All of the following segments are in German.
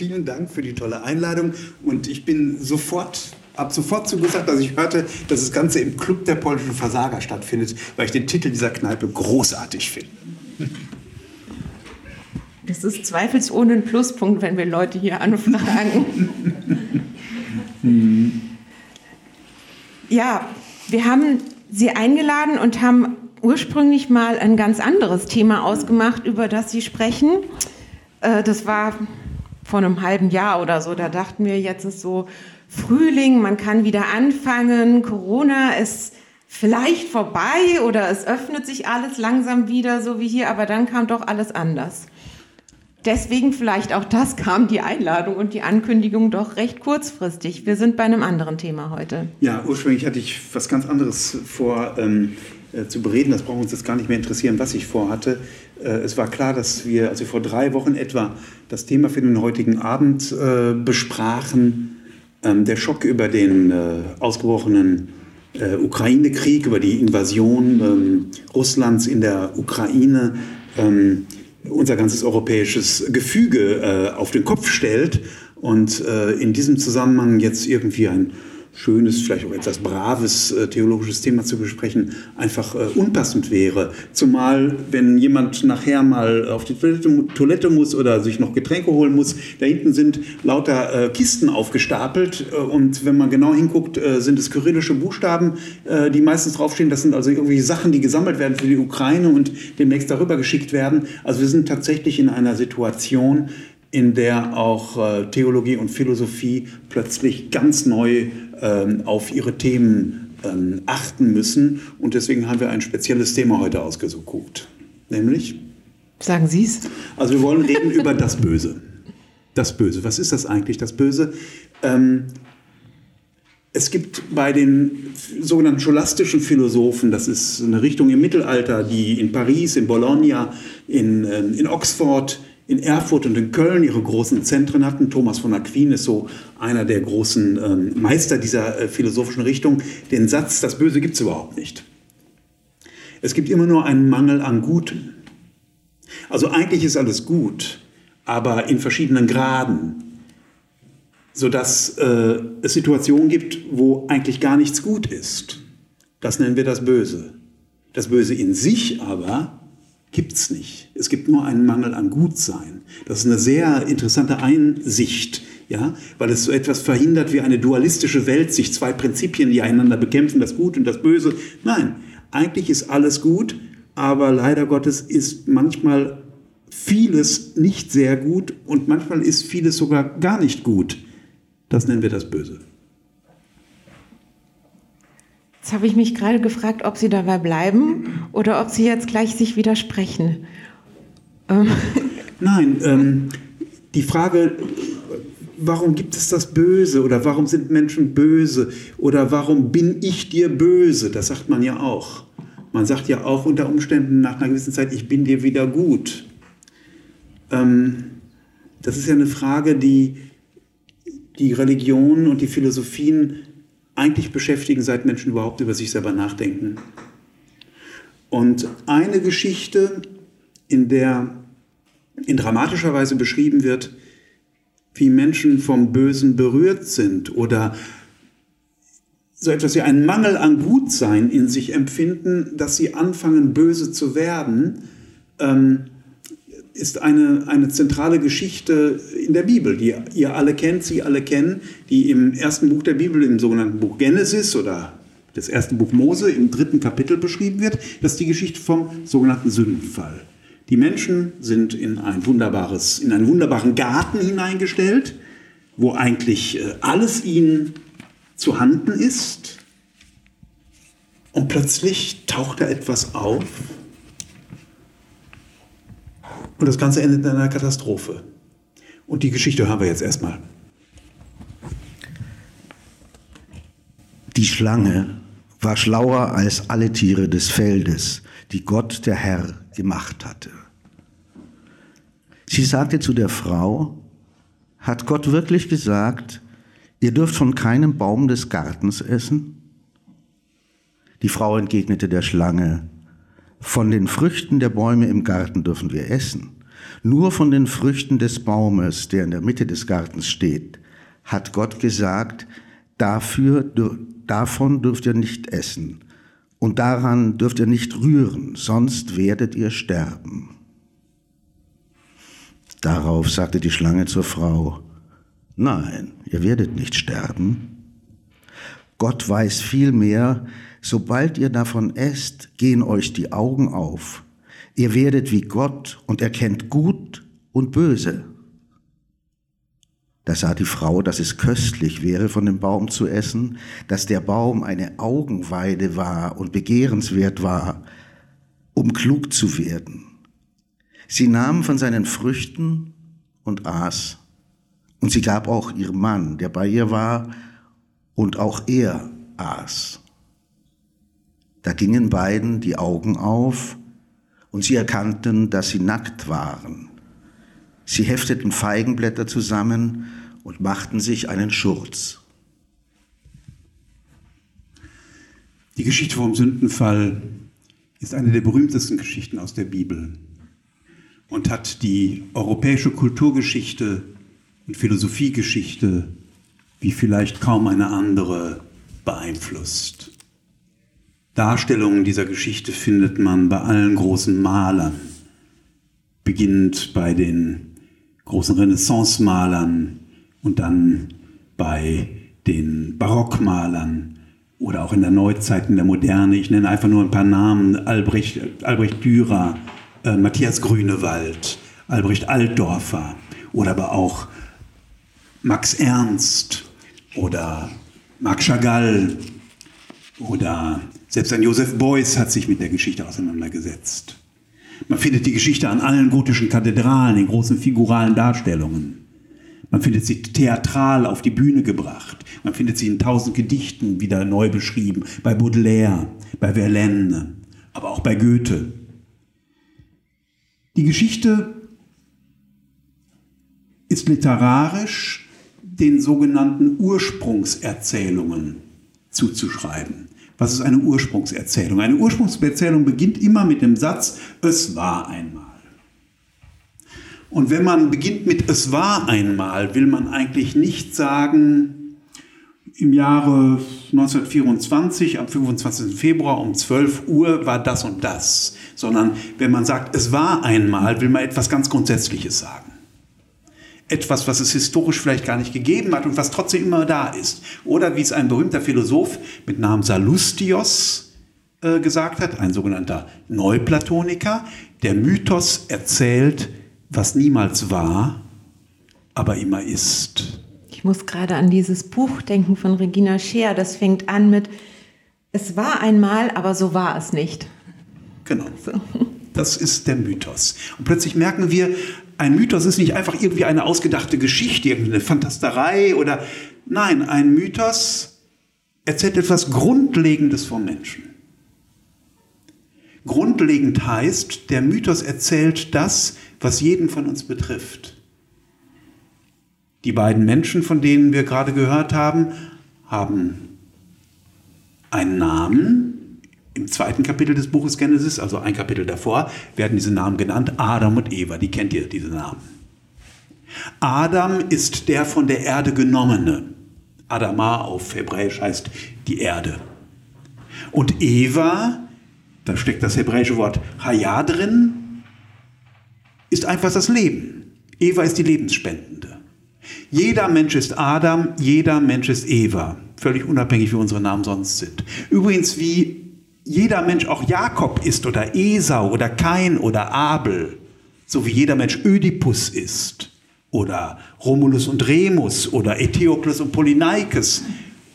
Vielen Dank für die tolle Einladung und ich bin sofort ab sofort zugesagt, dass ich hörte, dass das Ganze im Club der polnischen Versager stattfindet, weil ich den Titel dieser Kneipe großartig finde. Das ist zweifelsohne ein Pluspunkt, wenn wir Leute hier anfragen. ja, wir haben Sie eingeladen und haben ursprünglich mal ein ganz anderes Thema ausgemacht, über das Sie sprechen. Äh, das war vor einem halben Jahr oder so. Da dachten wir, jetzt ist so Frühling, man kann wieder anfangen, Corona ist vielleicht vorbei oder es öffnet sich alles langsam wieder, so wie hier, aber dann kam doch alles anders. Deswegen vielleicht auch das kam die Einladung und die Ankündigung doch recht kurzfristig. Wir sind bei einem anderen Thema heute. Ja, ursprünglich hatte ich was ganz anderes vor ähm, äh, zu bereden. Das braucht uns jetzt gar nicht mehr interessieren, was ich vorhatte. Äh, es war klar, dass wir, also vor drei Wochen etwa, das Thema für den heutigen Abend äh, besprachen. Ähm, der Schock über den äh, ausgebrochenen äh, Ukraine-Krieg, über die Invasion ähm, Russlands in der Ukraine. Ähm, unser ganzes europäisches Gefüge äh, auf den Kopf stellt und äh, in diesem Zusammenhang jetzt irgendwie ein schönes, vielleicht auch etwas braves äh, theologisches Thema zu besprechen, einfach äh, unpassend wäre. Zumal, wenn jemand nachher mal auf die Toilette, Toilette, muss oder sich noch Getränke holen muss, da hinten sind lauter äh, Kisten aufgestapelt äh, und wenn man genau hinguckt, äh, sind es kyrillische Buchstaben, äh, die meistens draufstehen. Das sind also irgendwie Sachen, die gesammelt werden für die Ukraine und demnächst darüber geschickt werden. Also wir sind tatsächlich in einer Situation, in der auch Theologie und Philosophie plötzlich ganz neu ähm, auf ihre Themen ähm, achten müssen. Und deswegen haben wir ein spezielles Thema heute ausgesucht. Nämlich? Sagen Sie es. Also wir wollen reden über das Böse. Das Böse. Was ist das eigentlich, das Böse? Ähm, es gibt bei den sogenannten scholastischen Philosophen, das ist eine Richtung im Mittelalter, die in Paris, in Bologna, in, ähm, in Oxford, in Erfurt und in Köln ihre großen Zentren hatten. Thomas von Aquin ist so einer der großen ähm, Meister dieser äh, philosophischen Richtung. Den Satz, das Böse gibt es überhaupt nicht. Es gibt immer nur einen Mangel an Gutem. Also eigentlich ist alles gut, aber in verschiedenen Graden, sodass äh, es Situationen gibt, wo eigentlich gar nichts gut ist. Das nennen wir das Böse. Das Böse in sich aber gibt es nicht. Es gibt nur einen Mangel an Gutsein. Das ist eine sehr interessante Einsicht, ja, weil es so etwas verhindert wie eine dualistische Weltsicht, zwei Prinzipien, die einander bekämpfen, das Gut und das Böse. Nein, eigentlich ist alles gut, aber leider Gottes ist manchmal vieles nicht sehr gut und manchmal ist vieles sogar gar nicht gut. Das nennen wir das Böse. Jetzt habe ich mich gerade gefragt, ob Sie dabei bleiben oder ob Sie jetzt gleich sich widersprechen. Ähm. Nein, ähm, die Frage, warum gibt es das Böse oder warum sind Menschen böse oder warum bin ich dir böse, das sagt man ja auch. Man sagt ja auch unter Umständen nach einer gewissen Zeit, ich bin dir wieder gut. Ähm, das ist ja eine Frage, die die Religionen und die Philosophien eigentlich beschäftigen, seit Menschen überhaupt über sich selber nachdenken. Und eine Geschichte, in der in dramatischer Weise beschrieben wird, wie Menschen vom Bösen berührt sind oder so etwas wie einen Mangel an Gutsein in sich empfinden, dass sie anfangen, böse zu werden, ähm, ist eine, eine zentrale Geschichte in der Bibel, die ihr alle kennt, Sie alle kennen, die im ersten Buch der Bibel, im sogenannten Buch Genesis oder das erste Buch Mose im dritten Kapitel beschrieben wird. Das ist die Geschichte vom sogenannten Sündenfall. Die Menschen sind in ein wunderbares, in einen wunderbaren Garten hineingestellt, wo eigentlich äh, alles ihnen zu Handen ist. Und plötzlich taucht da etwas auf, und das Ganze endet in einer Katastrophe. Und die Geschichte hören wir jetzt erstmal. Die Schlange war schlauer als alle Tiere des Feldes, die Gott der Herr gemacht hatte. Sie sagte zu der Frau, hat Gott wirklich gesagt, ihr dürft von keinem Baum des Gartens essen? Die Frau entgegnete der Schlange, von den Früchten der Bäume im Garten dürfen wir essen. Nur von den Früchten des Baumes, der in der Mitte des Gartens steht, hat Gott gesagt, dafür, davon dürft ihr nicht essen und daran dürft ihr nicht rühren, sonst werdet ihr sterben. Darauf sagte die Schlange zur Frau, nein, ihr werdet nicht sterben. Gott weiß vielmehr, sobald ihr davon esst, gehen euch die Augen auf. Ihr werdet wie Gott und erkennt gut und böse. Da sah die Frau, dass es köstlich wäre, von dem Baum zu essen, dass der Baum eine Augenweide war und begehrenswert war, um klug zu werden. Sie nahm von seinen Früchten und aß. Und sie gab auch ihrem Mann, der bei ihr war, und auch er aß. Da gingen beiden die Augen auf, und sie erkannten, dass sie nackt waren. Sie hefteten Feigenblätter zusammen und machten sich einen Schurz. Die Geschichte vom Sündenfall ist eine der berühmtesten Geschichten aus der Bibel und hat die europäische Kulturgeschichte und Philosophiegeschichte wie vielleicht kaum eine andere beeinflusst. Darstellungen dieser Geschichte findet man bei allen großen Malern, beginnend bei den großen Renaissance-Malern und dann bei den Barockmalern oder auch in der Neuzeit, in der Moderne. Ich nenne einfach nur ein paar Namen. Albrecht, Albrecht Dürer, äh, Matthias Grünewald, Albrecht Altdorfer oder aber auch Max Ernst oder Marc Chagall oder selbst ein Joseph Beuys hat sich mit der Geschichte auseinandergesetzt. Man findet die Geschichte an allen gotischen Kathedralen, in großen figuralen Darstellungen. Man findet sie theatral auf die Bühne gebracht. Man findet sie in tausend Gedichten wieder neu beschrieben. Bei Baudelaire, bei Verlaine, aber auch bei Goethe. Die Geschichte ist literarisch den sogenannten Ursprungserzählungen zuzuschreiben. Was ist eine Ursprungserzählung? Eine Ursprungserzählung beginnt immer mit dem Satz, es war einmal. Und wenn man beginnt mit es war einmal, will man eigentlich nicht sagen, im Jahre 1924, am 25. Februar um 12 Uhr war das und das, sondern wenn man sagt, es war einmal, will man etwas ganz Grundsätzliches sagen. Etwas, was es historisch vielleicht gar nicht gegeben hat und was trotzdem immer da ist. Oder wie es ein berühmter Philosoph mit Namen Salustios äh, gesagt hat, ein sogenannter Neuplatoniker, der Mythos erzählt, was niemals war, aber immer ist. Ich muss gerade an dieses Buch denken von Regina Scheer. Das fängt an mit, es war einmal, aber so war es nicht. Genau. So. Das ist der Mythos. Und plötzlich merken wir, ein Mythos ist nicht einfach irgendwie eine ausgedachte Geschichte, irgendeine Fantasterei oder nein, ein Mythos erzählt etwas Grundlegendes vom Menschen. Grundlegend heißt, der Mythos erzählt das, was jeden von uns betrifft. Die beiden Menschen, von denen wir gerade gehört haben, haben einen Namen. Im zweiten Kapitel des Buches Genesis, also ein Kapitel davor, werden diese Namen genannt, Adam und Eva. Die kennt ihr, diese Namen. Adam ist der von der Erde genommene. Adama auf Hebräisch heißt die Erde. Und Eva, da steckt das hebräische Wort Haya drin, ist einfach das Leben. Eva ist die Lebensspendende. Jeder Mensch ist Adam, jeder Mensch ist Eva, völlig unabhängig, wie unsere Namen sonst sind. Übrigens, wie jeder Mensch auch Jakob ist oder Esau oder Kain oder Abel, so wie jeder Mensch Ödipus ist oder Romulus und Remus oder Eteokles und Polyneikes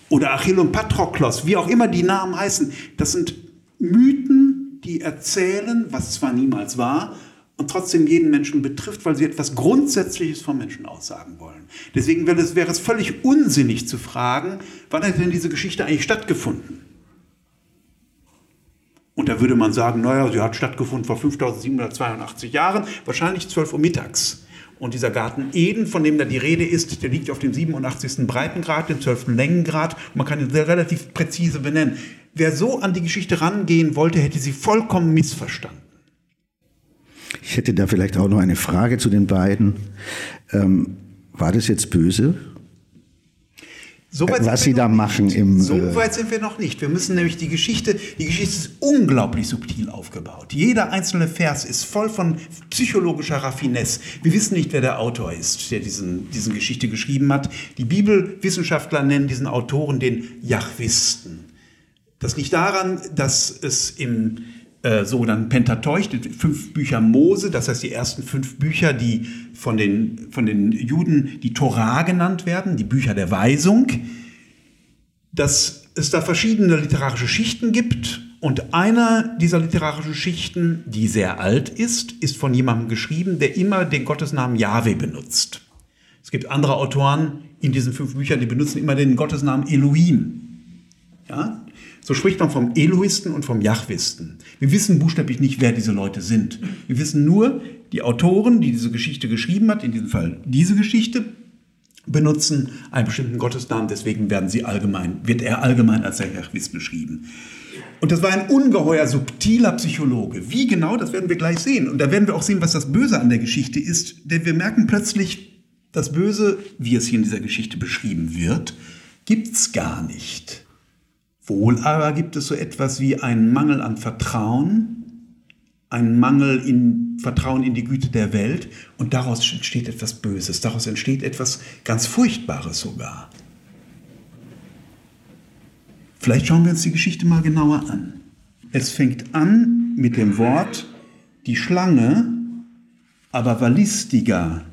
oder Achill und Patroklos, wie auch immer die Namen heißen, das sind Mythen, die erzählen, was zwar niemals war, und trotzdem jeden Menschen betrifft, weil sie etwas Grundsätzliches vom Menschen aussagen wollen. Deswegen wäre es, wäre es völlig unsinnig zu fragen, wann hat denn diese Geschichte eigentlich stattgefunden? Und da würde man sagen, naja, sie hat stattgefunden vor 5782 Jahren, wahrscheinlich 12 Uhr mittags. Und dieser Garten Eden, von dem da die Rede ist, der liegt auf dem 87. Breitengrad, dem 12. Längengrad. Man kann ihn sehr relativ präzise benennen. Wer so an die Geschichte rangehen wollte, hätte sie vollkommen missverstanden. Ich hätte da vielleicht auch noch eine Frage zu den beiden. Ähm, war das jetzt böse? So was Sie da machen im. So äh, weit sind wir noch nicht. Wir müssen nämlich die Geschichte, die Geschichte ist unglaublich subtil aufgebaut. Jeder einzelne Vers ist voll von psychologischer Raffinesse. Wir wissen nicht, wer der Autor ist, der diesen, diesen Geschichte geschrieben hat. Die Bibelwissenschaftler nennen diesen Autoren den Jahwisten. Das liegt daran, dass es im äh, sogenannten Pentateuch, die fünf Bücher Mose, das heißt die ersten fünf Bücher, die von den, von den Juden die Torah genannt werden, die Bücher der Weisung, dass es da verschiedene literarische Schichten gibt und einer dieser literarischen Schichten, die sehr alt ist, ist von jemandem geschrieben, der immer den Gottesnamen Yahweh benutzt. Es gibt andere Autoren in diesen fünf Büchern, die benutzen immer den Gottesnamen Elohim. Ja? So spricht man vom Elohisten und vom Jahwisten. Wir wissen buchstäblich nicht, wer diese Leute sind. Wir wissen nur, die Autoren, die diese Geschichte geschrieben hat, in diesem Fall diese Geschichte, benutzen einen bestimmten Gottesnamen, deswegen werden sie allgemein, wird er allgemein als der Jahwist beschrieben. Und das war ein ungeheuer subtiler Psychologe. Wie genau, das werden wir gleich sehen. Und da werden wir auch sehen, was das Böse an der Geschichte ist. Denn wir merken plötzlich, das Böse, wie es hier in dieser Geschichte beschrieben wird, gibt es gar nicht. Wohl aber gibt es so etwas wie einen Mangel an Vertrauen, einen Mangel in Vertrauen in die Güte der Welt und daraus entsteht etwas Böses, daraus entsteht etwas ganz Furchtbares sogar. Vielleicht schauen wir uns die Geschichte mal genauer an. Es fängt an mit dem Wort, die Schlange aber war listiger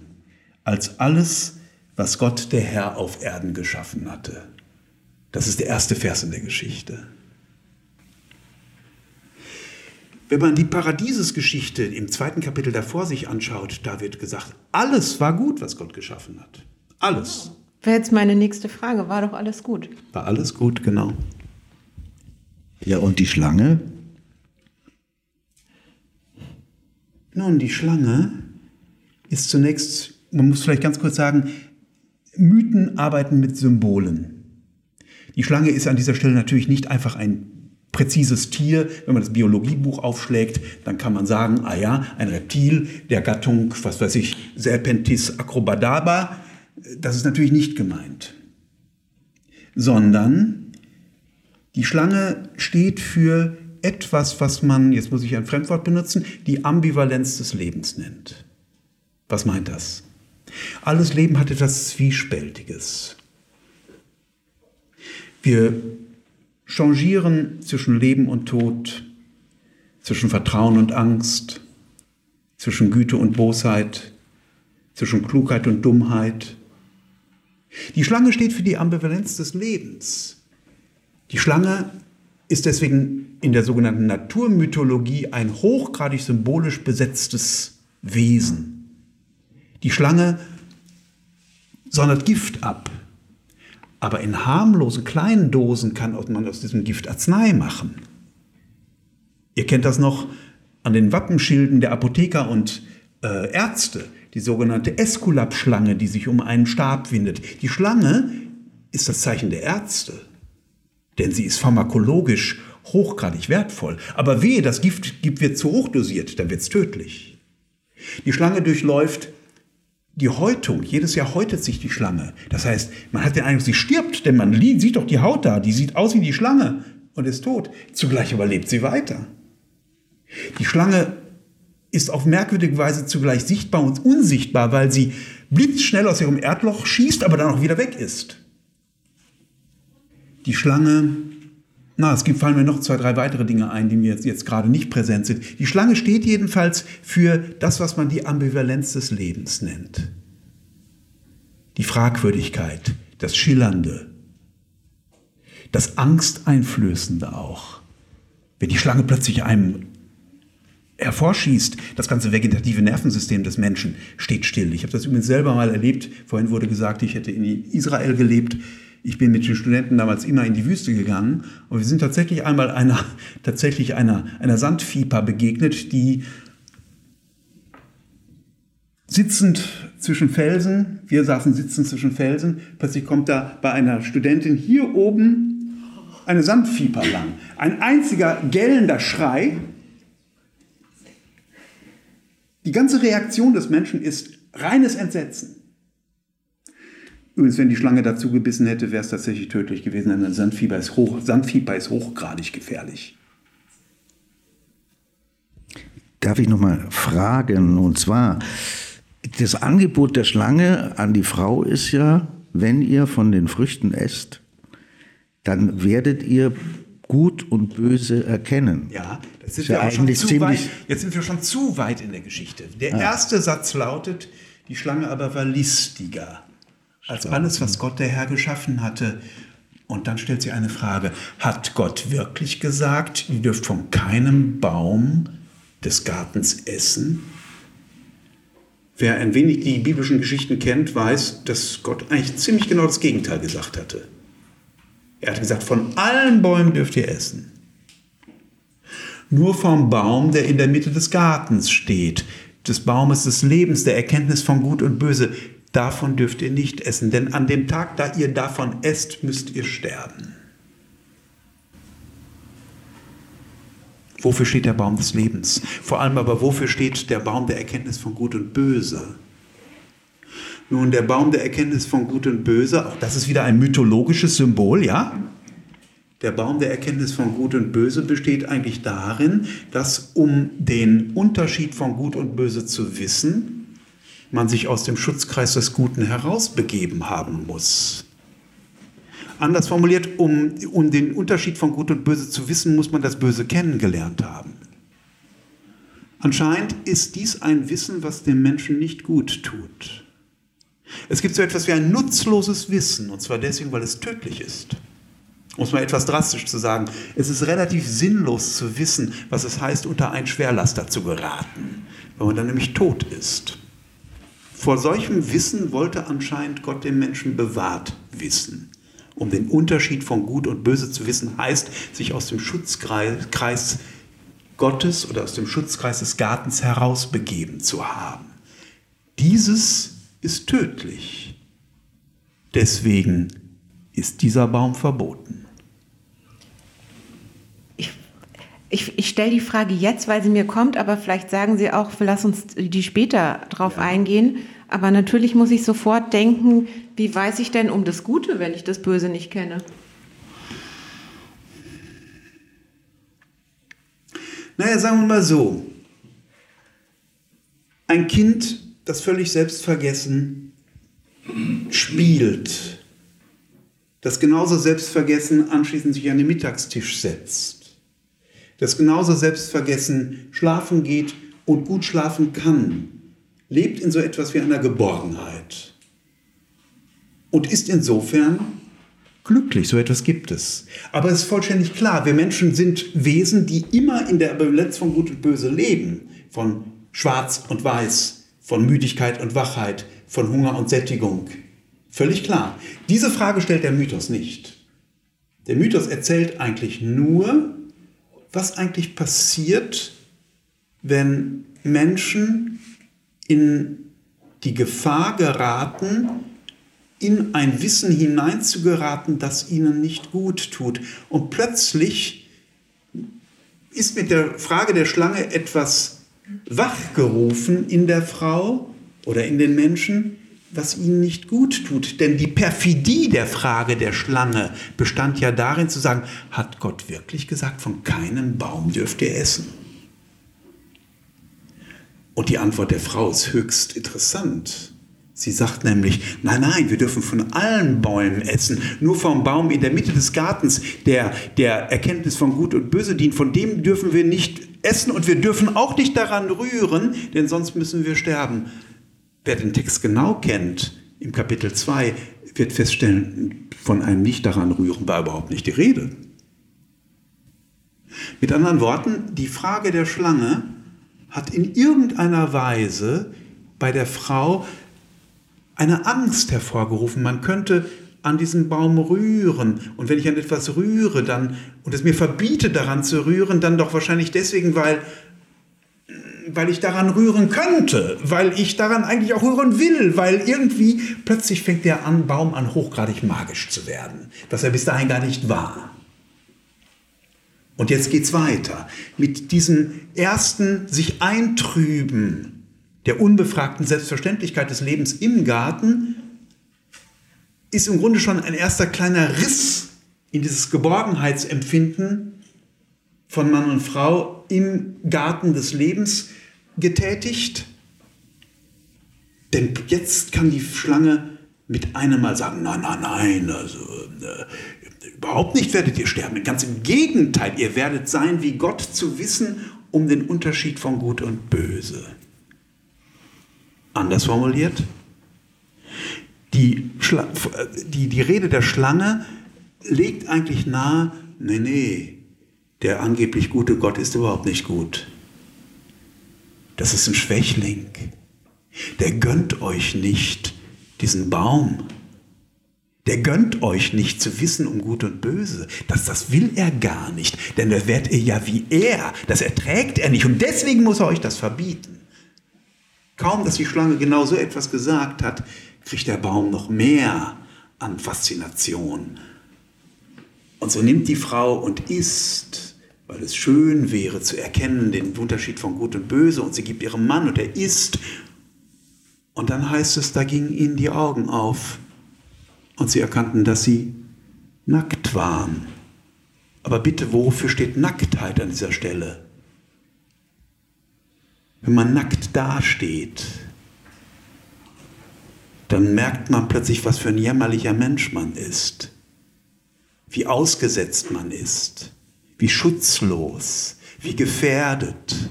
als alles, was Gott der Herr auf Erden geschaffen hatte. Das ist der erste Vers in der Geschichte. Wenn man die Paradiesesgeschichte im zweiten Kapitel davor sich anschaut, da wird gesagt, alles war gut, was Gott geschaffen hat. Alles. Wäre jetzt meine nächste Frage. War doch alles gut? War alles gut, genau. Ja, und die Schlange? Nun, die Schlange ist zunächst, man muss vielleicht ganz kurz sagen, Mythen arbeiten mit Symbolen. Die Schlange ist an dieser Stelle natürlich nicht einfach ein präzises Tier. Wenn man das Biologiebuch aufschlägt, dann kann man sagen, ah ja, ein Reptil der Gattung, was weiß ich, Serpentis acrobadaba. Das ist natürlich nicht gemeint. Sondern die Schlange steht für etwas, was man, jetzt muss ich ein Fremdwort benutzen, die Ambivalenz des Lebens nennt. Was meint das? Alles Leben hat etwas Zwiespältiges. Wir changieren zwischen Leben und Tod, zwischen Vertrauen und Angst, zwischen Güte und Bosheit, zwischen Klugheit und Dummheit. Die Schlange steht für die Ambivalenz des Lebens. Die Schlange ist deswegen in der sogenannten Naturmythologie ein hochgradig symbolisch besetztes Wesen. Die Schlange sondert Gift ab, aber in harmlosen kleinen Dosen kann man aus diesem Gift Arznei machen. Ihr kennt das noch an den Wappenschilden der Apotheker und äh, Ärzte, die sogenannte Esculap-Schlange, die sich um einen Stab windet. Die Schlange ist das Zeichen der Ärzte, denn sie ist pharmakologisch hochgradig wertvoll. Aber wehe, das Gift wird zu hoch dosiert, dann wird es tödlich. Die Schlange durchläuft die Häutung, jedes Jahr häutet sich die Schlange. Das heißt, man hat den Eindruck, sie stirbt, denn man sieht doch die Haut da, die sieht aus wie die Schlange und ist tot. Zugleich aber lebt sie weiter. Die Schlange ist auf merkwürdige Weise zugleich sichtbar und unsichtbar, weil sie blitzschnell aus ihrem Erdloch schießt, aber dann auch wieder weg ist. Die Schlange, na, es gibt, fallen mir noch zwei, drei weitere Dinge ein, die mir jetzt, jetzt gerade nicht präsent sind. Die Schlange steht jedenfalls für das, was man die Ambivalenz des Lebens nennt. Die Fragwürdigkeit, das Schillernde, das Angsteinflößende auch. Wenn die Schlange plötzlich einem hervorschießt, das ganze vegetative Nervensystem des Menschen steht still. Ich habe das übrigens selber mal erlebt. Vorhin wurde gesagt, ich hätte in Israel gelebt. Ich bin mit den Studenten damals immer in die Wüste gegangen und wir sind tatsächlich einmal einer, tatsächlich einer, einer Sandviper begegnet, die sitzend zwischen Felsen, wir saßen sitzend zwischen Felsen, plötzlich kommt da bei einer Studentin hier oben eine Sandviper lang. Ein einziger gellender Schrei Die ganze Reaktion des Menschen ist reines Entsetzen. Übrigens, wenn die Schlange dazu gebissen hätte, wäre es tatsächlich tödlich gewesen, denn ein Sandfieber ist, hoch, Sandfieber ist hochgradig gefährlich. Darf ich nochmal fragen? Und zwar, das Angebot der Schlange an die Frau ist ja, wenn ihr von den Früchten esst, dann werdet ihr Gut und Böse erkennen. Ja, das ist ja, ja eigentlich schon zu weit. Jetzt sind wir schon zu weit in der Geschichte. Der ah. erste Satz lautet, die Schlange aber war listiger als alles, was Gott der Herr geschaffen hatte. Und dann stellt sie eine Frage, hat Gott wirklich gesagt, ihr dürft von keinem Baum des Gartens essen? Wer ein wenig die biblischen Geschichten kennt, weiß, dass Gott eigentlich ziemlich genau das Gegenteil gesagt hatte. Er hat gesagt, von allen Bäumen dürft ihr essen. Nur vom Baum, der in der Mitte des Gartens steht, des Baumes des Lebens, der Erkenntnis von Gut und Böse, davon dürft ihr nicht essen, denn an dem Tag, da ihr davon esst, müsst ihr sterben. Wofür steht der Baum des Lebens? Vor allem aber, wofür steht der Baum der Erkenntnis von Gut und Böse? Nun, der Baum der Erkenntnis von Gut und Böse, auch das ist wieder ein mythologisches Symbol, ja? Der Baum der Erkenntnis von Gut und Böse besteht eigentlich darin, dass um den Unterschied von Gut und Böse zu wissen, man sich aus dem Schutzkreis des Guten herausbegeben haben muss. Anders formuliert, um, um den Unterschied von Gut und Böse zu wissen, muss man das Böse kennengelernt haben. Anscheinend ist dies ein Wissen, was dem Menschen nicht gut tut. Es gibt so etwas wie ein nutzloses Wissen, und zwar deswegen, weil es tödlich ist. Um es mal etwas drastisch zu sagen, es ist relativ sinnlos zu wissen, was es heißt, unter einen Schwerlaster zu geraten, weil man dann nämlich tot ist. Vor solchem Wissen wollte anscheinend Gott den Menschen bewahrt wissen. Um den Unterschied von Gut und Böse zu wissen, heißt, sich aus dem Schutzkreis Gottes oder aus dem Schutzkreis des Gartens herausbegeben zu haben. Dieses ist tödlich. Deswegen ist dieser Baum verboten. Ich, ich, ich stelle die Frage jetzt, weil sie mir kommt, aber vielleicht sagen Sie auch, lass uns die später drauf ja. eingehen. Aber natürlich muss ich sofort denken, wie weiß ich denn um das Gute, wenn ich das Böse nicht kenne? Naja, sagen wir mal so. Ein Kind, das völlig selbstvergessen spielt, das genauso selbstvergessen anschließend sich an den Mittagstisch setzt, das genauso selbstvergessen schlafen geht und gut schlafen kann, lebt in so etwas wie einer Geborgenheit und ist insofern glücklich. So etwas gibt es. Aber es ist vollständig klar, wir Menschen sind Wesen, die immer in der Ambivalenz von Gut und Böse leben, von Schwarz und Weiß, von Müdigkeit und Wachheit, von Hunger und Sättigung. Völlig klar. Diese Frage stellt der Mythos nicht. Der Mythos erzählt eigentlich nur, was eigentlich passiert, wenn Menschen in die Gefahr geraten, in ein Wissen hineinzugeraten, das ihnen nicht gut tut. Und plötzlich ist mit der Frage der Schlange etwas wachgerufen in der Frau oder in den Menschen, was ihnen nicht gut tut. Denn die Perfidie der Frage der Schlange bestand ja darin zu sagen, hat Gott wirklich gesagt, von keinem Baum dürft ihr essen? Und die Antwort der Frau ist höchst interessant. Sie sagt nämlich, nein, nein, wir dürfen von allen Bäumen essen. Nur vom Baum in der Mitte des Gartens, der der Erkenntnis von Gut und Böse dient, von dem dürfen wir nicht essen und wir dürfen auch nicht daran rühren, denn sonst müssen wir sterben. Wer den Text genau kennt, im Kapitel 2, wird feststellen, von einem nicht daran rühren war überhaupt nicht die Rede. Mit anderen Worten, die Frage der Schlange hat in irgendeiner Weise bei der Frau eine Angst hervorgerufen. Man könnte an diesem Baum rühren. Und wenn ich an etwas rühre, dann, und es mir verbietet, daran zu rühren, dann doch wahrscheinlich deswegen, weil, weil ich daran rühren könnte, weil ich daran eigentlich auch rühren will, weil irgendwie plötzlich fängt der an, Baum an, hochgradig magisch zu werden, was er bis dahin gar nicht war. Und jetzt geht es weiter mit diesem ersten sich eintrüben der unbefragten Selbstverständlichkeit des Lebens im Garten, ist im Grunde schon ein erster kleiner Riss in dieses Geborgenheitsempfinden von Mann und Frau im Garten des Lebens getätigt. Denn jetzt kann die Schlange mit einem Mal sagen, nein, nein, nein, also äh, überhaupt nicht werdet ihr sterben. Ganz im Gegenteil, ihr werdet sein wie Gott zu wissen um den Unterschied von Gut und Böse. Anders formuliert, die, die, die Rede der Schlange legt eigentlich nahe, nee, nee, der angeblich gute Gott ist überhaupt nicht gut. Das ist ein Schwächling. Der gönnt euch nicht diesen Baum. Der gönnt euch nicht zu wissen um Gut und Böse. Das, das will er gar nicht. Denn da werdet ihr ja wie er. Das erträgt er nicht. Und deswegen muss er euch das verbieten. Kaum, dass die Schlange genau so etwas gesagt hat, kriegt der Baum noch mehr an Faszination. Und so nimmt die Frau und isst, weil es schön wäre zu erkennen den Unterschied von Gut und Böse. Und sie gibt ihrem Mann und er isst. Und dann heißt es, da gingen ihnen die Augen auf und sie erkannten, dass sie nackt waren. Aber bitte, wofür steht Nacktheit an dieser Stelle? Wenn man nackt dasteht, dann merkt man plötzlich, was für ein jämmerlicher Mensch man ist, wie ausgesetzt man ist, wie schutzlos, wie gefährdet.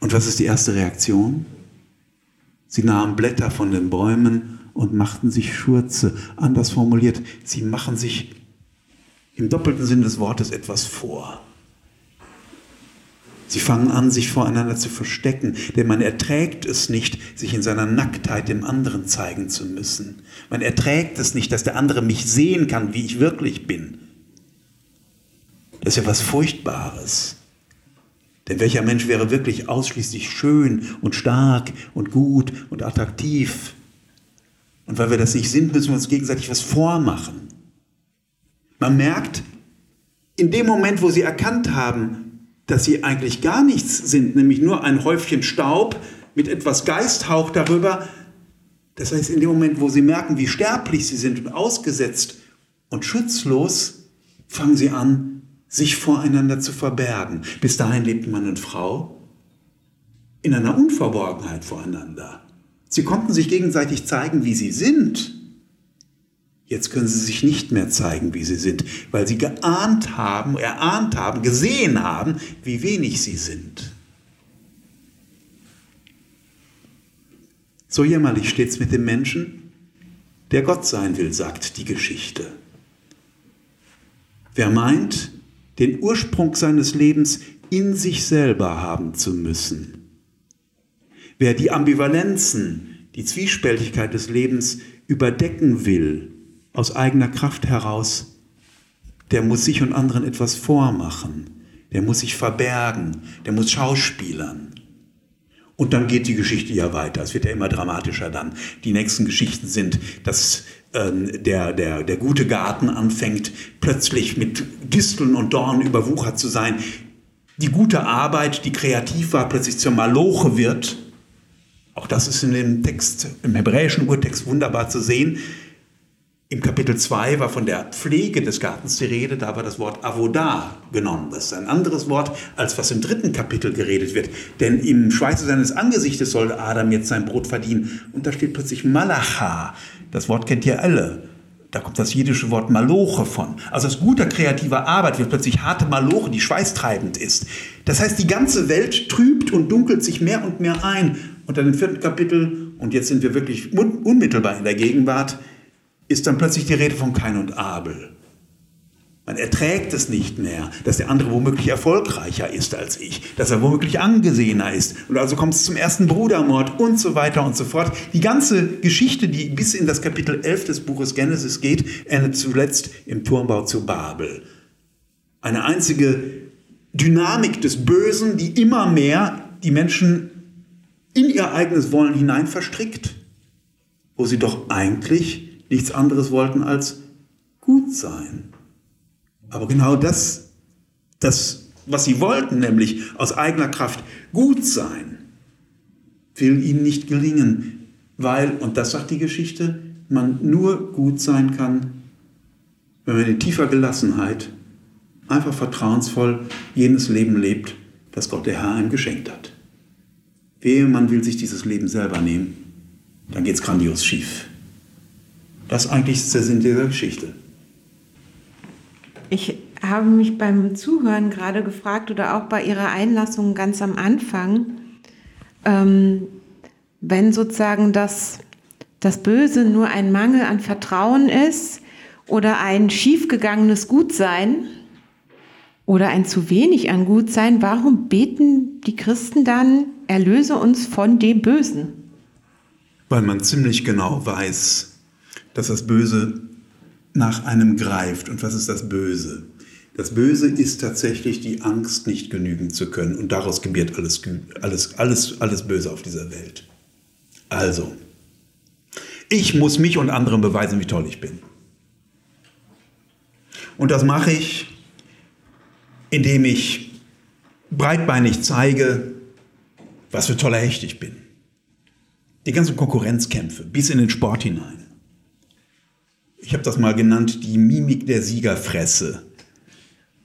Und was ist die erste Reaktion? Sie nahmen Blätter von den Bäumen und machten sich Schurze. Anders formuliert, sie machen sich im doppelten Sinn des Wortes etwas vor. Sie fangen an, sich voreinander zu verstecken, denn man erträgt es nicht, sich in seiner Nacktheit dem anderen zeigen zu müssen. Man erträgt es nicht, dass der andere mich sehen kann, wie ich wirklich bin. Das ist ja was Furchtbares. Denn welcher Mensch wäre wirklich ausschließlich schön und stark und gut und attraktiv? Und weil wir das nicht sind, müssen wir uns gegenseitig was vormachen. Man merkt, in dem Moment, wo sie erkannt haben, dass sie eigentlich gar nichts sind, nämlich nur ein Häufchen Staub mit etwas Geisthauch darüber, das heißt, in dem Moment, wo sie merken, wie sterblich sie sind und ausgesetzt und schutzlos, fangen sie an, sich voreinander zu verbergen. Bis dahin lebten Mann und Frau in einer Unverborgenheit voreinander. Sie konnten sich gegenseitig zeigen, wie sie sind. Jetzt können sie sich nicht mehr zeigen, wie sie sind, weil sie geahnt haben, erahnt haben, gesehen haben, wie wenig sie sind. So jämmerlich steht es mit dem Menschen, der Gott sein will, sagt die Geschichte. Wer meint, den Ursprung seines Lebens in sich selber haben zu müssen, Wer die Ambivalenzen, die Zwiespältigkeit des Lebens überdecken will, aus eigener Kraft heraus, der muss sich und anderen etwas vormachen, der muss sich verbergen, der muss schauspielern. Und dann geht die Geschichte ja weiter. Es wird ja immer dramatischer dann. Die nächsten Geschichten sind, dass der, der, der gute Garten anfängt, plötzlich mit Disteln und Dornen überwuchert zu sein. Die gute Arbeit, die kreativ war, plötzlich zur Maloche wird auch das ist in dem Text, im hebräischen Urtext wunderbar zu sehen. Im Kapitel 2 war von der Pflege des Gartens die Rede, da war das Wort Avodah genommen. Das ist ein anderes Wort, als was im dritten Kapitel geredet wird. Denn im Schweiße seines Angesichtes soll Adam jetzt sein Brot verdienen. Und da steht plötzlich Malacha. Das Wort kennt ihr alle. Da kommt das jiddische Wort Maloche von. Also aus guter kreativer Arbeit wird plötzlich harte Maloche, die schweißtreibend ist. Das heißt, die ganze Welt trübt und dunkelt sich mehr und mehr ein und dann im vierten Kapitel, und jetzt sind wir wirklich unmittelbar in der Gegenwart, ist dann plötzlich die Rede von Kain und Abel. Man erträgt es nicht mehr, dass der andere womöglich erfolgreicher ist als ich, dass er womöglich angesehener ist. Und also kommt es zum ersten Brudermord und so weiter und so fort. Die ganze Geschichte, die bis in das Kapitel 11 des Buches Genesis geht, endet zuletzt im Turmbau zu Babel. Eine einzige Dynamik des Bösen, die immer mehr die Menschen in ihr eigenes Wollen hinein verstrickt, wo sie doch eigentlich nichts anderes wollten als gut sein. Aber genau das, das, was sie wollten, nämlich aus eigener Kraft gut sein, will ihnen nicht gelingen, weil, und das sagt die Geschichte, man nur gut sein kann, wenn man in tiefer Gelassenheit einfach vertrauensvoll jenes Leben lebt, das Gott der Herr einem geschenkt hat. Wehe, man will sich dieses Leben selber nehmen, dann geht es grandios schief. Das eigentlich ist der Sinn dieser Geschichte. Ich habe mich beim Zuhören gerade gefragt oder auch bei Ihrer Einlassung ganz am Anfang, ähm, wenn sozusagen das, das Böse nur ein Mangel an Vertrauen ist oder ein schiefgegangenes Gutsein oder ein zu wenig an Gutsein, warum beten die Christen dann, erlöse uns von dem Bösen? Weil man ziemlich genau weiß, dass das Böse nach einem greift. Und was ist das Böse? Das Böse ist tatsächlich die Angst, nicht genügen zu können. Und daraus gebiert alles, alles, alles, alles Böse auf dieser Welt. Also, ich muss mich und anderen beweisen, wie toll ich bin. Und das mache ich, indem ich breitbeinig zeige, was für toller Hecht ich bin. Die ganzen Konkurrenzkämpfe bis in den Sport hinein. Ich habe das mal genannt, die Mimik der Siegerfresse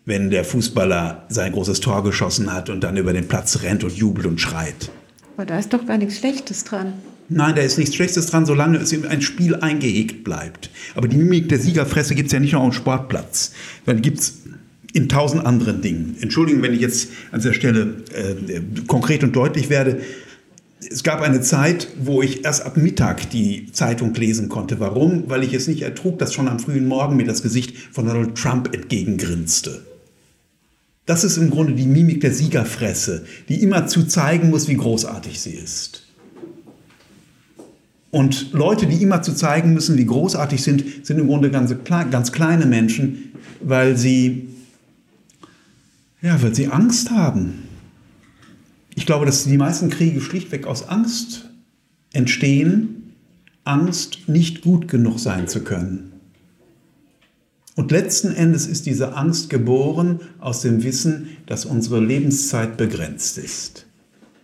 wenn der Fußballer sein großes Tor geschossen hat und dann über den Platz rennt und jubelt und schreit. Aber da ist doch gar nichts Schlechtes dran. Nein, da ist nichts Schlechtes dran, solange es in ein Spiel eingehegt bleibt. Aber die Mimik der Siegerfresse gibt es ja nicht nur auf dem Sportplatz. Dann gibt es in tausend anderen Dingen. Entschuldigen, wenn ich jetzt an dieser Stelle äh, konkret und deutlich werde. Es gab eine Zeit, wo ich erst ab Mittag die Zeitung lesen konnte. Warum? Weil ich es nicht ertrug, dass schon am frühen Morgen mir das Gesicht von Donald Trump entgegengrinste. Das ist im Grunde die Mimik der Siegerfresse, die immer zu zeigen muss, wie großartig sie ist. Und Leute, die immer zu zeigen müssen, wie großartig sind, sind im Grunde ganz, ganz kleine Menschen, weil sie, ja, weil sie Angst haben. Ich glaube, dass die meisten Kriege schlichtweg aus Angst entstehen, Angst, nicht gut genug sein zu können. Und letzten Endes ist diese Angst geboren aus dem Wissen, dass unsere Lebenszeit begrenzt ist.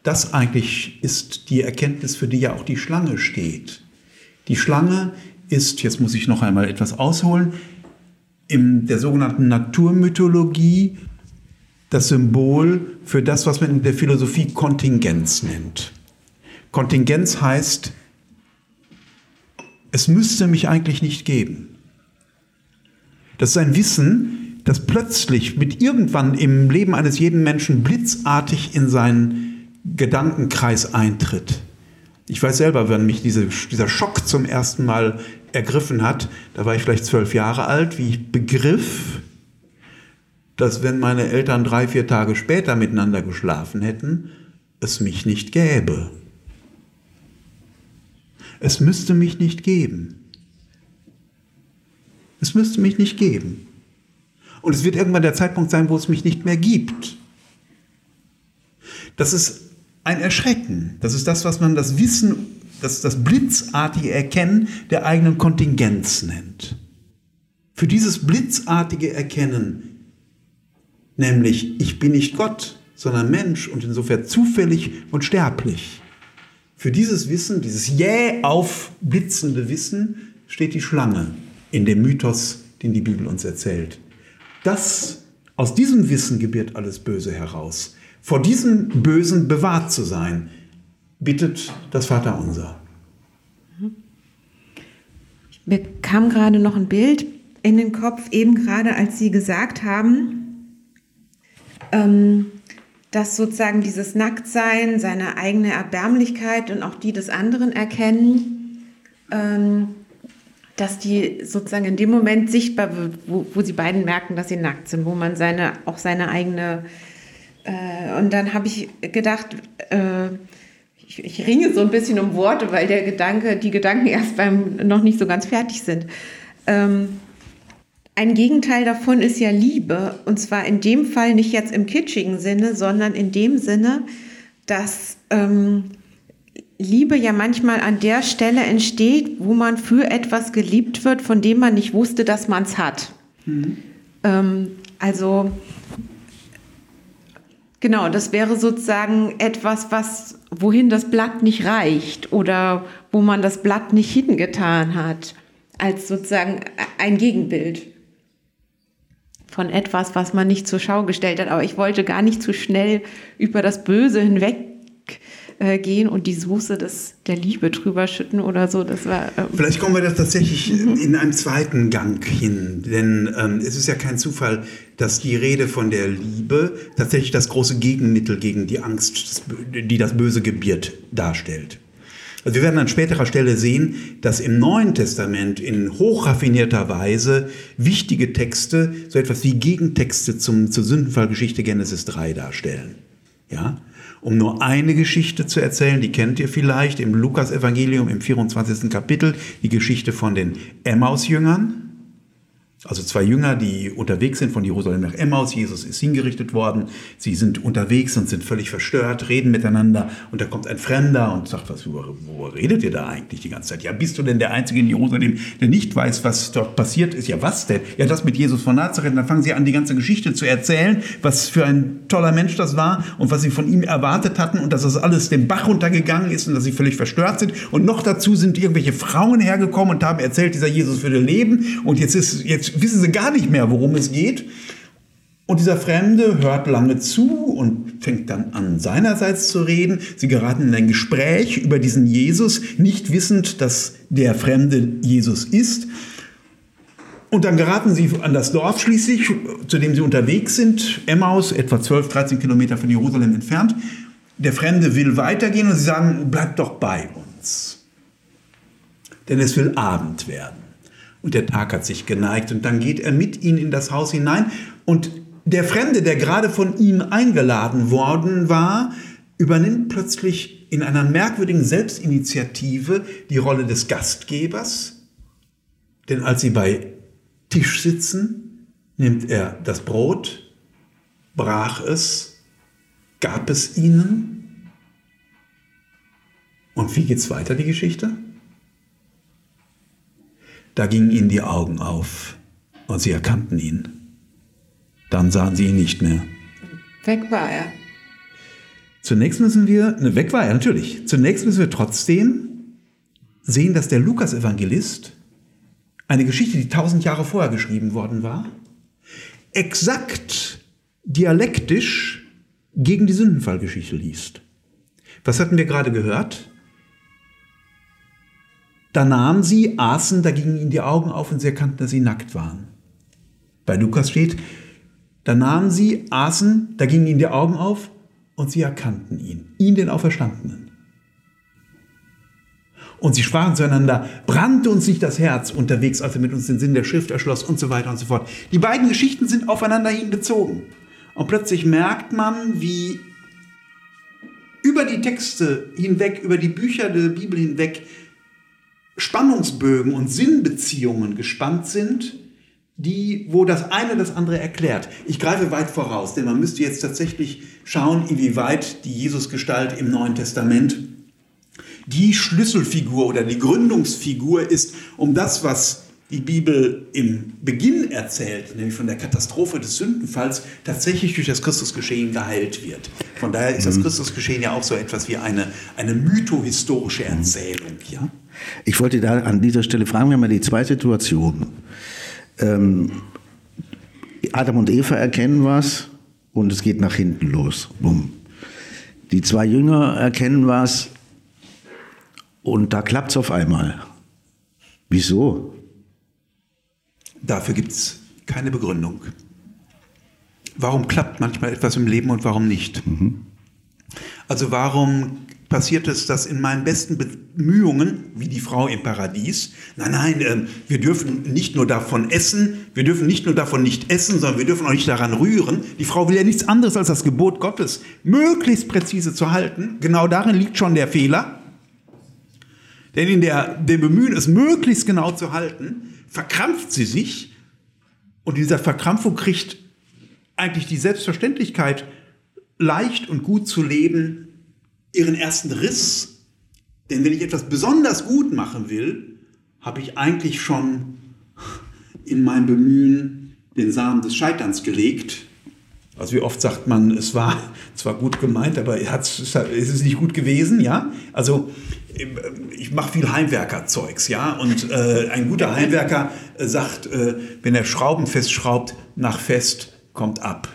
Das eigentlich ist die Erkenntnis, für die ja auch die Schlange steht. Die Schlange ist, jetzt muss ich noch einmal etwas ausholen, in der sogenannten Naturmythologie das Symbol für das, was man in der Philosophie Kontingenz nennt. Kontingenz heißt, es müsste mich eigentlich nicht geben. Das ist ein Wissen, das plötzlich mit irgendwann im Leben eines jeden Menschen blitzartig in seinen Gedankenkreis eintritt. Ich weiß selber, wenn mich diese, dieser Schock zum ersten Mal ergriffen hat, da war ich vielleicht zwölf Jahre alt, wie ich begriff, dass wenn meine Eltern drei, vier Tage später miteinander geschlafen hätten, es mich nicht gäbe. Es müsste mich nicht geben. Es müsste mich nicht geben. Und es wird irgendwann der Zeitpunkt sein, wo es mich nicht mehr gibt. Das ist ein Erschrecken. Das ist das, was man das Wissen, das, das blitzartige Erkennen der eigenen Kontingenz nennt. Für dieses blitzartige Erkennen, nämlich ich bin nicht Gott, sondern Mensch und insofern zufällig und sterblich. Für dieses Wissen, dieses jäh aufblitzende Wissen steht die Schlange in dem Mythos, den die Bibel uns erzählt. Das, aus diesem Wissen gebiert alles Böse heraus. Vor diesem Bösen bewahrt zu sein, bittet das Vaterunser. Mir kam gerade noch ein Bild in den Kopf, eben gerade als Sie gesagt haben, ähm, dass sozusagen dieses Nacktsein, seine eigene Erbärmlichkeit und auch die des anderen erkennen, ähm, dass die sozusagen in dem Moment sichtbar wird, wo, wo sie beiden merken, dass sie nackt sind, wo man seine, auch seine eigene. Äh, und dann habe ich gedacht, äh, ich, ich, ringe so ein bisschen um Worte, weil der Gedanke, die Gedanken erst beim noch nicht so ganz fertig sind. Ähm, ein Gegenteil davon ist ja Liebe. Und zwar in dem Fall nicht jetzt im kitschigen Sinne, sondern in dem Sinne, dass ähm, Liebe ja manchmal an der Stelle entsteht, wo man für etwas geliebt wird, von dem man nicht wusste, dass man es hat. Mhm. Ähm, also genau, das wäre sozusagen etwas, was wohin das Blatt nicht reicht oder wo man das Blatt nicht hingetan hat, als sozusagen ein Gegenbild von etwas, was man nicht zur Schau gestellt hat. Aber ich wollte gar nicht zu schnell über das Böse hinweg äh, gehen und die Soße des, der Liebe drüber schütten oder so. Das war, ähm Vielleicht kommen wir das tatsächlich in einem zweiten Gang hin, denn ähm, es ist ja kein Zufall, dass die Rede von der Liebe tatsächlich das große Gegenmittel gegen die Angst, die das Böse gebiert, darstellt. Also wir werden an späterer Stelle sehen, dass im Neuen Testament in hochraffinierter Weise wichtige Texte, so etwas wie Gegentexte zum, zur Sündenfallgeschichte Genesis 3 darstellen. Ja? Um nur eine Geschichte zu erzählen, die kennt ihr vielleicht im Lukas-Evangelium im 24. Kapitel, die Geschichte von den Emmaus-Jüngern. Also zwei Jünger, die unterwegs sind von Jerusalem nach Emmaus. Jesus ist hingerichtet worden. Sie sind unterwegs und sind völlig verstört, reden miteinander. Und da kommt ein Fremder und sagt, was, wo, redet ihr da eigentlich die ganze Zeit? Ja, bist du denn der Einzige in Jerusalem, der nicht weiß, was dort passiert ist? Ja, was denn? Ja, das mit Jesus von Nazareth. Und dann fangen sie an, die ganze Geschichte zu erzählen, was für ein toller Mensch das war und was sie von ihm erwartet hatten und dass das alles den Bach runtergegangen ist und dass sie völlig verstört sind. Und noch dazu sind irgendwelche Frauen hergekommen und haben erzählt, dieser Jesus würde leben. Und jetzt ist, jetzt wissen sie gar nicht mehr, worum es geht. Und dieser Fremde hört lange zu und fängt dann an, seinerseits zu reden. Sie geraten in ein Gespräch über diesen Jesus, nicht wissend, dass der Fremde Jesus ist. Und dann geraten sie an das Dorf schließlich, zu dem sie unterwegs sind, Emmaus, etwa 12, 13 Kilometer von Jerusalem entfernt. Der Fremde will weitergehen und sie sagen, bleib doch bei uns. Denn es will Abend werden und der Tag hat sich geneigt und dann geht er mit ihnen in das Haus hinein und der Fremde, der gerade von ihm eingeladen worden war, übernimmt plötzlich in einer merkwürdigen Selbstinitiative die Rolle des Gastgebers, denn als sie bei Tisch sitzen, nimmt er das Brot, brach es, gab es ihnen. Und wie geht's weiter, die Geschichte? Da gingen ihnen die Augen auf und sie erkannten ihn. Dann sahen sie ihn nicht mehr. Weg war er. Zunächst müssen wir, ne, weg war er natürlich. Zunächst müssen wir trotzdem sehen, dass der Lukas-Evangelist eine Geschichte, die tausend Jahre vorher geschrieben worden war, exakt dialektisch gegen die Sündenfallgeschichte liest. Was hatten wir gerade gehört? Da nahmen sie, aßen, da gingen ihnen die Augen auf und sie erkannten, dass sie nackt waren. Bei Lukas steht, da nahmen sie, aßen, da gingen ihnen die Augen auf und sie erkannten ihn, ihn den Auferstandenen. Und sie sprachen zueinander, brannte uns nicht das Herz unterwegs, als er mit uns den Sinn der Schrift erschloss und so weiter und so fort. Die beiden Geschichten sind aufeinander hingezogen. Und plötzlich merkt man, wie über die Texte hinweg, über die Bücher der Bibel hinweg, Spannungsbögen und Sinnbeziehungen gespannt sind, die, wo das eine das andere erklärt. Ich greife weit voraus, denn man müsste jetzt tatsächlich schauen, inwieweit die Jesusgestalt im Neuen Testament die Schlüsselfigur oder die Gründungsfigur ist, um das, was die Bibel im Beginn erzählt, nämlich von der Katastrophe des Sündenfalls, tatsächlich durch das Christusgeschehen geheilt wird. Von daher ist das mhm. Christusgeschehen ja auch so etwas wie eine, eine mythohistorische Erzählung. Ja? Ich wollte da an dieser Stelle fragen, wir haben ja die zwei Situationen. Ähm, Adam und Eva erkennen was und es geht nach hinten los. Bumm. Die zwei Jünger erkennen was und da klappt es auf einmal. Wieso? Dafür gibt es keine Begründung. Warum klappt manchmal etwas im Leben und warum nicht? Mhm. Also warum passiert es, dass in meinen besten Bemühungen, wie die Frau im Paradies, nein, nein, äh, wir dürfen nicht nur davon essen, wir dürfen nicht nur davon nicht essen, sondern wir dürfen auch nicht daran rühren. Die Frau will ja nichts anderes als das Gebot Gottes möglichst präzise zu halten. Genau darin liegt schon der Fehler. Denn in der, dem Bemühen, es möglichst genau zu halten, verkrampft sie sich und dieser Verkrampfung kriegt eigentlich die Selbstverständlichkeit, leicht und gut zu leben, ihren ersten Riss. Denn wenn ich etwas besonders gut machen will, habe ich eigentlich schon in meinem Bemühen den Samen des Scheiterns gelegt. Also wie oft sagt man, es war zwar gut gemeint, aber es ist nicht gut gewesen, ja? Also ich mache viel Heimwerkerzeugs, ja? Und äh, ein guter Heimwerker äh, sagt, äh, wenn er Schrauben festschraubt, nach fest kommt ab.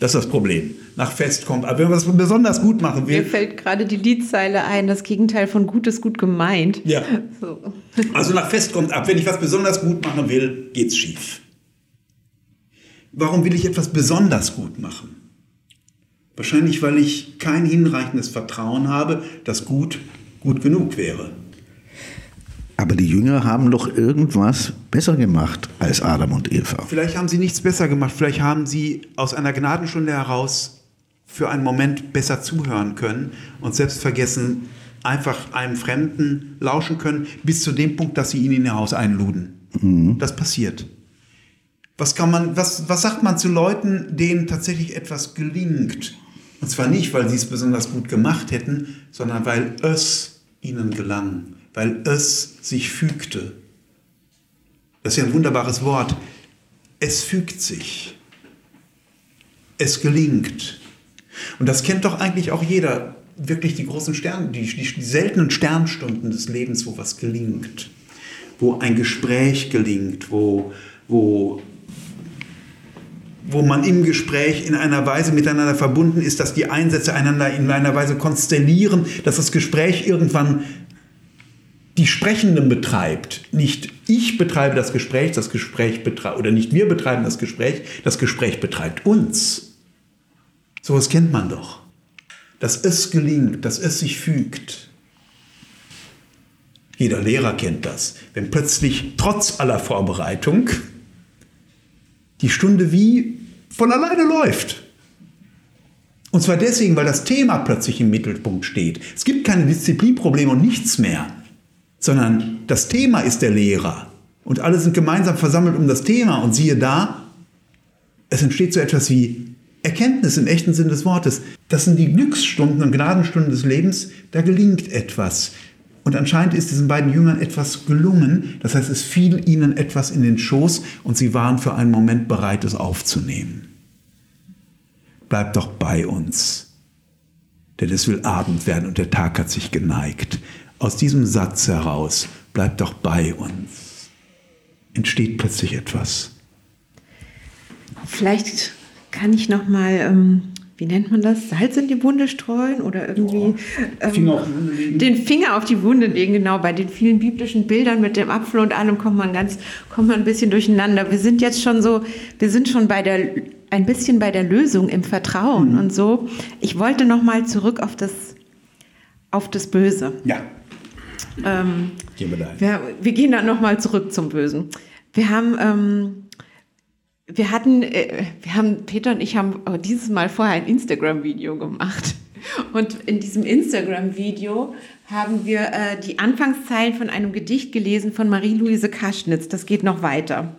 Das ist das Problem. Nach fest kommt ab. Wenn man was besonders gut machen will. Mir fällt gerade die Liedzeile ein, das Gegenteil von gut ist gut gemeint. Ja. So. Also nach fest kommt ab. Wenn ich was besonders gut machen will, geht's schief. Warum will ich etwas besonders gut machen? Wahrscheinlich, weil ich kein hinreichendes Vertrauen habe, dass gut gut genug wäre. Aber die Jünger haben doch irgendwas besser gemacht als Adam und Eva. Vielleicht haben sie nichts besser gemacht. Vielleicht haben sie aus einer Gnadenstunde heraus für einen Moment besser zuhören können und selbst vergessen, einfach einem Fremden lauschen können, bis zu dem Punkt, dass sie ihn in ihr Haus einluden. Mhm. Das passiert. Was kann man, was, was sagt man zu Leuten, denen tatsächlich etwas gelingt? Und zwar nicht, weil sie es besonders gut gemacht hätten, sondern weil es ihnen gelang, weil es sich fügte. Das ist ja ein wunderbares Wort. Es fügt sich. Es gelingt. Und das kennt doch eigentlich auch jeder. Wirklich die großen Sterne, die, die, seltenen Sternstunden des Lebens, wo was gelingt. Wo ein Gespräch gelingt, wo, wo wo man im Gespräch in einer Weise miteinander verbunden ist, dass die Einsätze einander in einer Weise konstellieren, dass das Gespräch irgendwann die Sprechenden betreibt. Nicht ich betreibe das Gespräch, das Gespräch betreibt, oder nicht wir betreiben das Gespräch, das Gespräch betreibt uns. So was kennt man doch. Dass es gelingt, dass es sich fügt. Jeder Lehrer kennt das. Wenn plötzlich trotz aller Vorbereitung die Stunde wie von alleine läuft. Und zwar deswegen, weil das Thema plötzlich im Mittelpunkt steht. Es gibt keine Disziplinprobleme und nichts mehr, sondern das Thema ist der Lehrer. Und alle sind gemeinsam versammelt um das Thema. Und siehe da, es entsteht so etwas wie Erkenntnis im echten Sinn des Wortes. Das sind die Glücksstunden und Gnadenstunden des Lebens. Da gelingt etwas. Und anscheinend ist diesen beiden Jüngern etwas gelungen. Das heißt, es fiel ihnen etwas in den Schoß und sie waren für einen Moment bereit, es aufzunehmen. Bleibt doch bei uns, denn es will Abend werden und der Tag hat sich geneigt. Aus diesem Satz heraus, bleibt doch bei uns, entsteht plötzlich etwas. Vielleicht kann ich noch mal ähm wie nennt man das, Salz in die Wunde streuen oder irgendwie ähm, Finger den Finger auf die Wunde legen. Genau, bei den vielen biblischen Bildern mit dem Apfel und allem kommt man ganz, kommt man ein bisschen durcheinander. Wir sind jetzt schon so, wir sind schon bei der, ein bisschen bei der Lösung im Vertrauen mhm. und so. Ich wollte noch mal zurück auf das, auf das Böse. Ja. Ähm, gehen wir, da wir, wir gehen dann noch mal zurück zum Bösen. Wir haben ähm, wir hatten, äh, wir haben, Peter und ich haben dieses Mal vorher ein Instagram-Video gemacht. Und in diesem Instagram-Video haben wir äh, die Anfangszeilen von einem Gedicht gelesen von Marie-Louise Kaschnitz. Das geht noch weiter.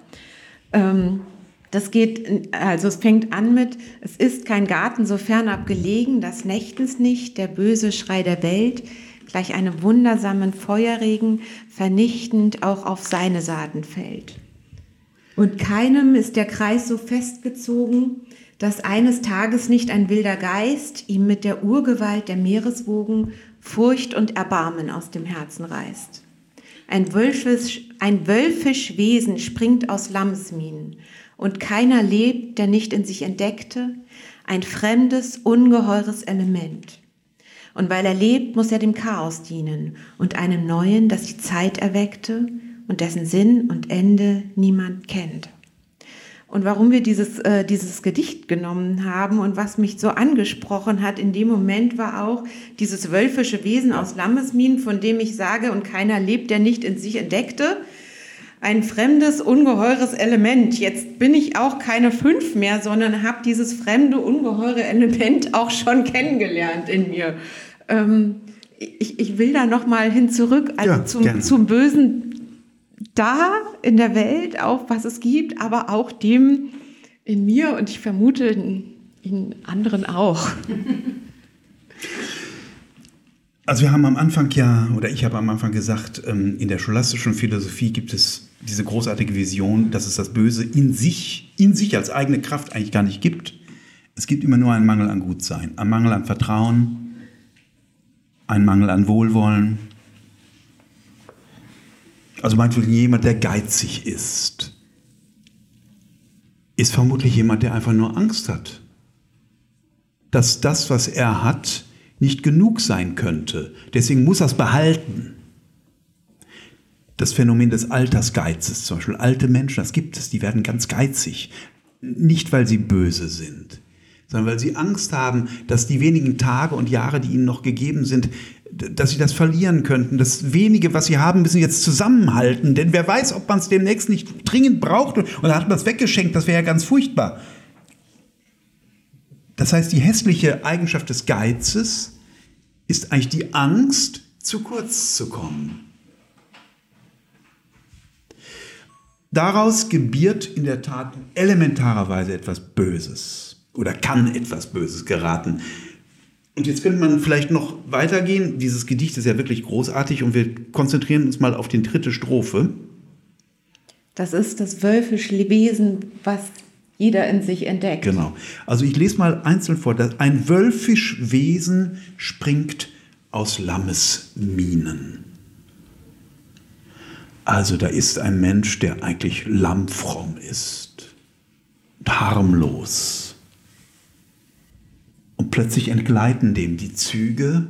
Ähm, das geht, also es fängt an mit, es ist kein Garten so fernab gelegen, das nächtens nicht, der böse Schrei der Welt, gleich einem wundersamen Feuerregen, vernichtend auch auf seine Saaten fällt. Und keinem ist der Kreis so festgezogen, dass eines Tages nicht ein wilder Geist ihm mit der Urgewalt der Meereswogen Furcht und Erbarmen aus dem Herzen reißt. Ein wölfisch, ein wölfisch Wesen springt aus Lammesminen, und keiner lebt, der nicht in sich entdeckte, ein fremdes, ungeheures Element. Und weil er lebt, muss er dem Chaos dienen und einem Neuen, das die Zeit erweckte, und dessen Sinn und Ende niemand kennt. Und warum wir dieses, äh, dieses Gedicht genommen haben und was mich so angesprochen hat in dem Moment war auch dieses wölfische Wesen aus Lammesminen, von dem ich sage, und keiner lebt, der nicht in sich entdeckte. Ein fremdes, ungeheures Element. Jetzt bin ich auch keine fünf mehr, sondern habe dieses fremde, ungeheure Element auch schon kennengelernt in mir. Ähm, ich, ich, will da noch mal hin zurück, also ja, zum, zum Bösen da in der Welt, auch was es gibt, aber auch dem in mir und ich vermute in, in anderen auch. Also wir haben am Anfang ja, oder ich habe am Anfang gesagt, ähm, in der scholastischen Philosophie gibt es diese großartige Vision, dass es das Böse in sich, in sich als eigene Kraft eigentlich gar nicht gibt. Es gibt immer nur einen Mangel an Gutsein, einen Mangel an Vertrauen, einen Mangel an Wohlwollen. Also meinetwegen jemand, der geizig ist, ist vermutlich jemand, der einfach nur Angst hat, dass das, was er hat, nicht genug sein könnte. Deswegen muss er es behalten das Phänomen des Altersgeizes, zum Beispiel alte Menschen, das gibt es, die werden ganz geizig. Nicht, weil sie böse sind, sondern weil sie Angst haben, dass die wenigen Tage und Jahre, die ihnen noch gegeben sind, dass sie das verlieren könnten. Das wenige, was sie haben, müssen jetzt zusammenhalten, denn wer weiß, ob man es demnächst nicht dringend braucht und dann hat man es weggeschenkt, das wäre ja ganz furchtbar. Das heißt, die hässliche Eigenschaft des Geizes ist eigentlich die Angst, zu kurz zu kommen. Daraus gebiert in der Tat elementarerweise etwas Böses oder kann etwas Böses geraten. Und jetzt könnte man vielleicht noch weitergehen. Dieses Gedicht ist ja wirklich großartig und wir konzentrieren uns mal auf die dritte Strophe. Das ist das wölfische Wesen, was jeder in sich entdeckt. Genau. Also ich lese mal einzeln vor. Ein wölfisch Wesen springt aus Lammesminen. Also da ist ein Mensch, der eigentlich lammfromm ist, harmlos. Plötzlich entgleiten dem die Züge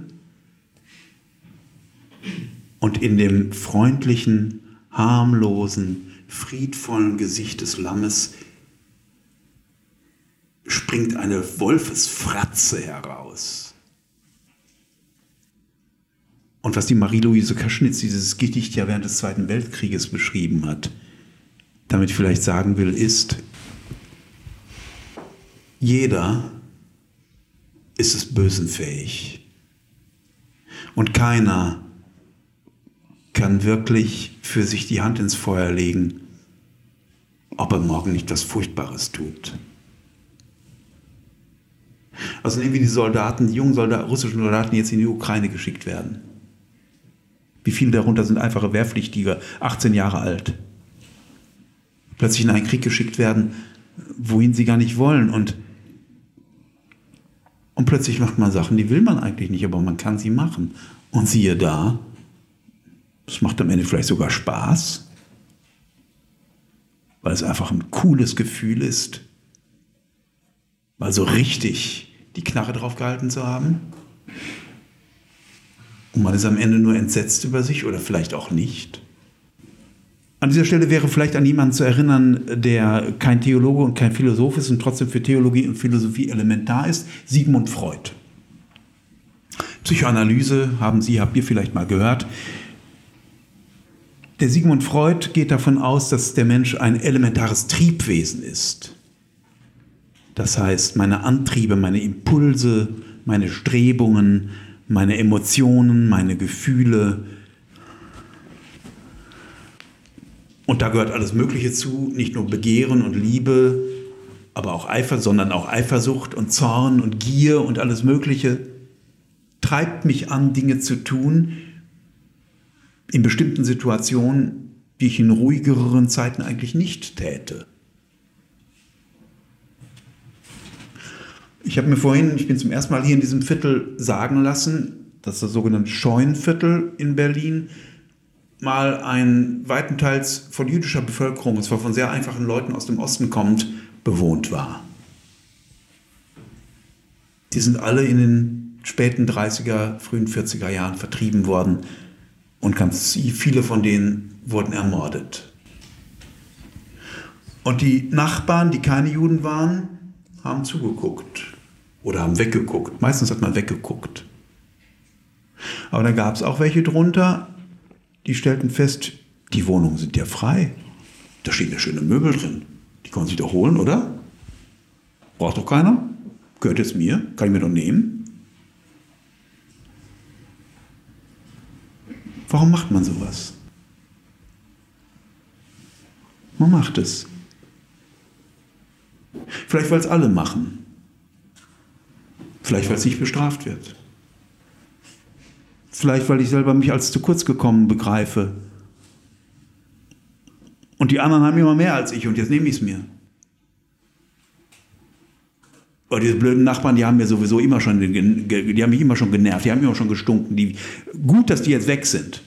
und in dem freundlichen, harmlosen, friedvollen Gesicht des Lammes springt eine Wolfesfratze heraus. Und was die Marie-Louise Kaschnitz, dieses Gedicht ja während des Zweiten Weltkrieges beschrieben hat, damit vielleicht sagen will, ist, jeder ist des Bösen fähig. Und keiner kann wirklich für sich die Hand ins Feuer legen, ob er morgen nicht was Furchtbares tut. Also nehmen wir die Soldaten, die jungen Soldaten, russischen Soldaten, die jetzt in die Ukraine geschickt werden. Wie viele darunter sind einfache Wehrpflichtige, 18 Jahre alt? Plötzlich in einen Krieg geschickt werden, wohin sie gar nicht wollen. Und, und plötzlich macht man Sachen, die will man eigentlich nicht, aber man kann sie machen. Und siehe da, es macht am Ende vielleicht sogar Spaß, weil es einfach ein cooles Gefühl ist, mal so richtig die Knarre drauf gehalten zu haben. Und man ist am Ende nur entsetzt über sich oder vielleicht auch nicht. An dieser Stelle wäre vielleicht an jemanden zu erinnern, der kein Theologe und kein Philosoph ist und trotzdem für Theologie und Philosophie elementar ist, Sigmund Freud. Psychoanalyse haben Sie, habt ihr vielleicht mal gehört. Der Sigmund Freud geht davon aus, dass der Mensch ein elementares Triebwesen ist. Das heißt, meine Antriebe, meine Impulse, meine Strebungen, meine Emotionen, meine Gefühle. Und da gehört alles Mögliche zu, nicht nur Begehren und Liebe, aber auch Eifer, sondern auch Eifersucht und Zorn und Gier und alles Mögliche treibt mich an, Dinge zu tun in bestimmten Situationen, die ich in ruhigeren Zeiten eigentlich nicht täte. Ich habe mir vorhin, ich bin zum ersten Mal hier in diesem Viertel sagen lassen, das ist das sogenannte Scheunenviertel in Berlin, mal ein weitenteils von jüdischer Bevölkerung, und zwar von sehr einfachen Leuten aus dem Osten kommt, bewohnt war. Die sind alle in den späten 30er, frühen 40er Jahren vertrieben worden und ganz viele von denen wurden ermordet. Und die Nachbarn, die keine Juden waren, haben zugeguckt oder haben weggeguckt. Meistens hat man weggeguckt. Aber da gab es auch welche drunter, die stellten fest, die Wohnungen sind ja frei. Da stehen ja schöne Möbel drin. Die kann man sich doch holen, oder? Braucht doch keiner? Gehört es mir? Kann ich mir doch nehmen? Warum macht man sowas? Man macht es. Vielleicht, weil es alle machen. Vielleicht, weil es nicht bestraft wird. Vielleicht, weil ich selber mich als zu kurz gekommen begreife. Und die anderen haben immer mehr als ich und jetzt nehme ich es mir. Aber diese blöden Nachbarn, die haben mir sowieso immer schon, die haben mich immer schon genervt, die haben immer schon gestunken. Die, gut, dass die jetzt weg sind.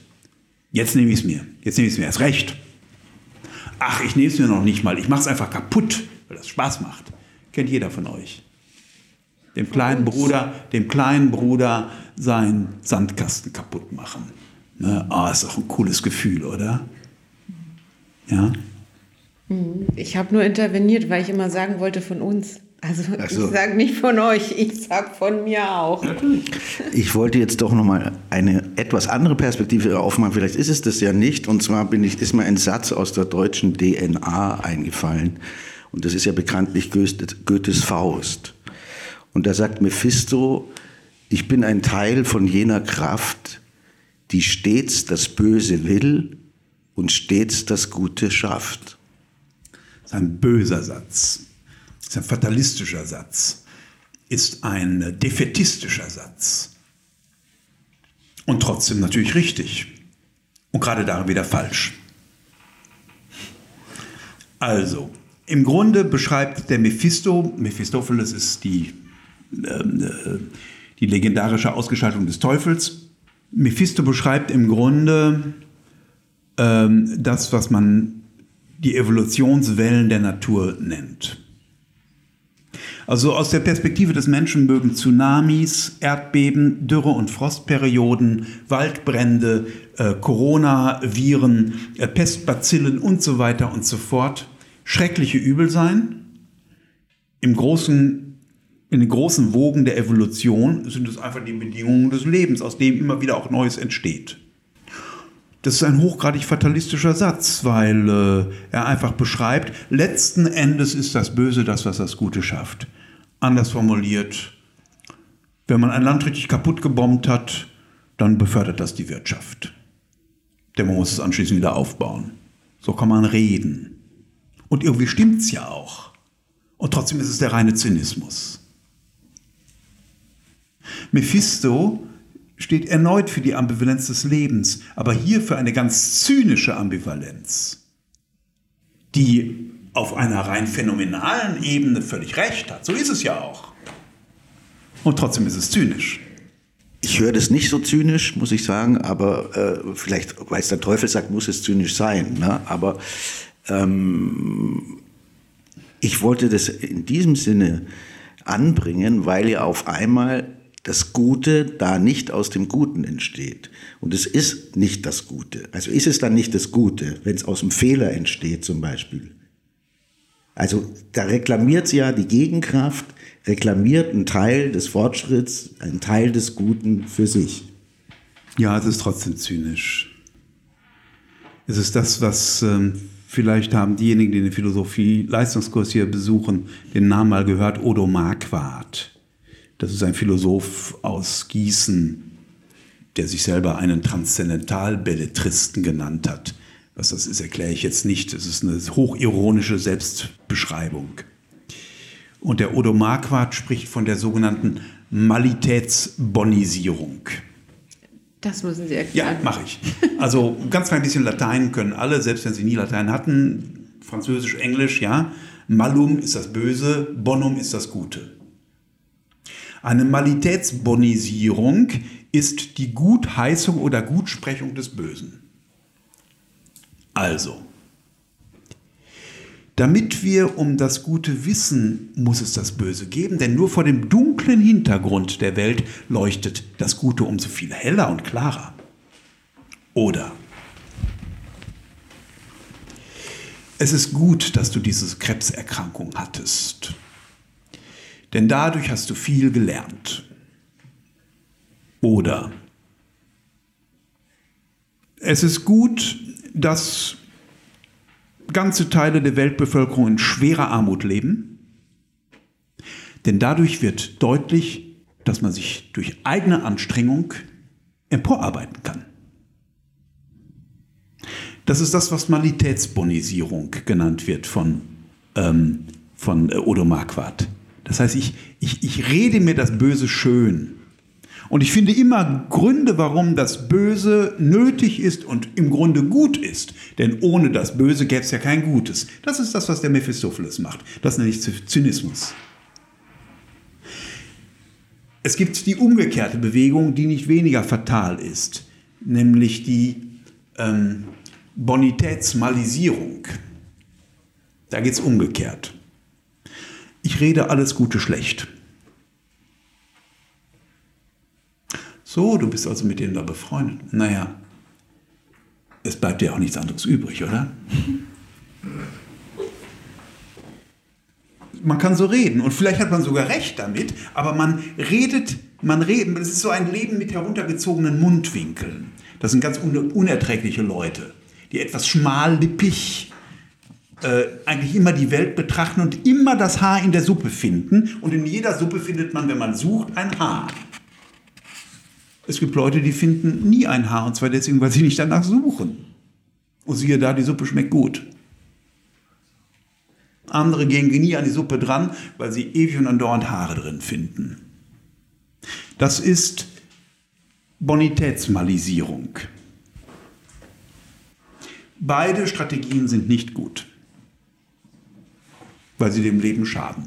Jetzt nehme ich es mir. Jetzt nehme ich es mir erst recht. Ach, ich nehme es mir noch nicht mal. Ich mache es einfach kaputt, weil das Spaß macht. Kennt jeder von euch. Dem kleinen Bruder, dem kleinen Bruder seinen Sandkasten kaputt machen. Ne? Oh, ist doch ein cooles Gefühl, oder? Ja. Ich habe nur interveniert, weil ich immer sagen wollte von uns. Also so. ich sage nicht von euch, ich sage von mir auch. Ich wollte jetzt doch nochmal eine etwas andere Perspektive aufmachen. Vielleicht ist es das ja nicht. Und zwar bin ich, ist mir ein Satz aus der deutschen DNA eingefallen. Und das ist ja bekanntlich Goethes Faust. Und da sagt Mephisto, ich bin ein Teil von jener Kraft, die stets das Böse will und stets das Gute schafft. Das ist ein böser Satz ist ein fatalistischer Satz, ist ein defetistischer Satz. Und trotzdem natürlich richtig. Und gerade darin wieder falsch. Also, im Grunde beschreibt der Mephisto, Mephistopheles ist die, die legendarische Ausgestaltung des Teufels. Mephisto beschreibt im Grunde ähm, das, was man die Evolutionswellen der Natur nennt. Also aus der Perspektive des Menschen mögen Tsunamis, Erdbeben, Dürre- und Frostperioden, Waldbrände, äh, Coronaviren, äh, Pestbazillen und so weiter und so fort schreckliche Übel sein. Im großen, in den großen Wogen der Evolution sind es einfach die Bedingungen des Lebens, aus dem immer wieder auch Neues entsteht. Das ist ein hochgradig fatalistischer Satz, weil äh, er einfach beschreibt, letzten Endes ist das Böse das, was das Gute schafft. Anders formuliert, wenn man ein Land richtig kaputt gebombt hat, dann befördert das die Wirtschaft. Denn man muss es anschließend wieder aufbauen. So kann man reden. Und irgendwie stimmt es ja auch. Und trotzdem ist es der reine Zynismus. Mephisto steht erneut für die Ambivalenz des Lebens, aber hier für eine ganz zynische Ambivalenz, die auf einer rein phänomenalen Ebene völlig recht hat. So ist es ja auch. Und trotzdem ist es zynisch. Ich höre das nicht so zynisch, muss ich sagen, aber äh, vielleicht, weil es der Teufel sagt, muss es zynisch sein. Ne? Aber ähm, ich wollte das in diesem Sinne anbringen, weil ja auf einmal das Gute da nicht aus dem Guten entsteht. Und es ist nicht das Gute. Also ist es dann nicht das Gute, wenn es aus dem Fehler entsteht zum Beispiel. Also da reklamiert ja die Gegenkraft, reklamiert einen Teil des Fortschritts, einen Teil des Guten für sich. Ja, es ist trotzdem zynisch. Es ist das, was ähm, vielleicht haben diejenigen, die den Philosophie-Leistungskurs hier besuchen, den Namen mal gehört, Odo Marquardt. Das ist ein Philosoph aus Gießen, der sich selber einen Transzendentalbelletristen genannt hat. Was das ist, erkläre ich jetzt nicht. Es ist eine hochironische Selbstbeschreibung. Und der Odo Marquardt spricht von der sogenannten Malitätsbonisierung. Das müssen Sie erklären. Ja, mache ich. Also ganz klein bisschen Latein können alle, selbst wenn sie nie Latein hatten. Französisch, Englisch, ja. Malum ist das Böse, Bonum ist das Gute. Eine Malitätsbonisierung ist die Gutheißung oder Gutsprechung des Bösen. Also, damit wir um das Gute wissen, muss es das Böse geben, denn nur vor dem dunklen Hintergrund der Welt leuchtet das Gute umso viel heller und klarer. Oder es ist gut, dass du diese Krebserkrankung hattest, denn dadurch hast du viel gelernt. Oder es ist gut, dass ganze Teile der Weltbevölkerung in schwerer Armut leben, denn dadurch wird deutlich, dass man sich durch eigene Anstrengung emporarbeiten kann. Das ist das, was Malitätsbonisierung genannt wird von, ähm, von äh, Odo Marquardt. Das heißt, ich, ich, ich rede mir das Böse schön Und ich finde immer Gründe, warum das Böse nötig ist und im Grunde gut ist. Denn ohne das Böse gäbe es ja kein Gutes. Das ist das, was der Mephistopheles macht. Das nenne ich Zynismus. Es gibt die umgekehrte Bewegung, die nicht weniger fatal ist, nämlich die ähm, Bonitätsmalisierung. Da geht es umgekehrt. Ich rede alles Gute schlecht. So, du bist also mit denen da befreundet. Naja, es bleibt dir auch nichts anderes übrig, oder? Man kann so reden und vielleicht hat man sogar recht damit, aber man redet, man redet, es ist so ein Leben mit heruntergezogenen Mundwinkeln. Das sind ganz unerträgliche Leute, die etwas schmallippig äh, eigentlich immer die Welt betrachten und immer das Haar in der Suppe finden. Und in jeder Suppe findet man, wenn man sucht, ein Haar. Es gibt Leute, die finden nie ein Haar, und zwar deswegen, weil sie nicht danach suchen. Und siehe da, die Suppe schmeckt gut. Andere gehen nie an die Suppe dran, weil sie ewig und andauernd Haare drin finden. Das ist Bonitätsmalisierung. Beide Strategien sind nicht gut, weil sie dem Leben schaden.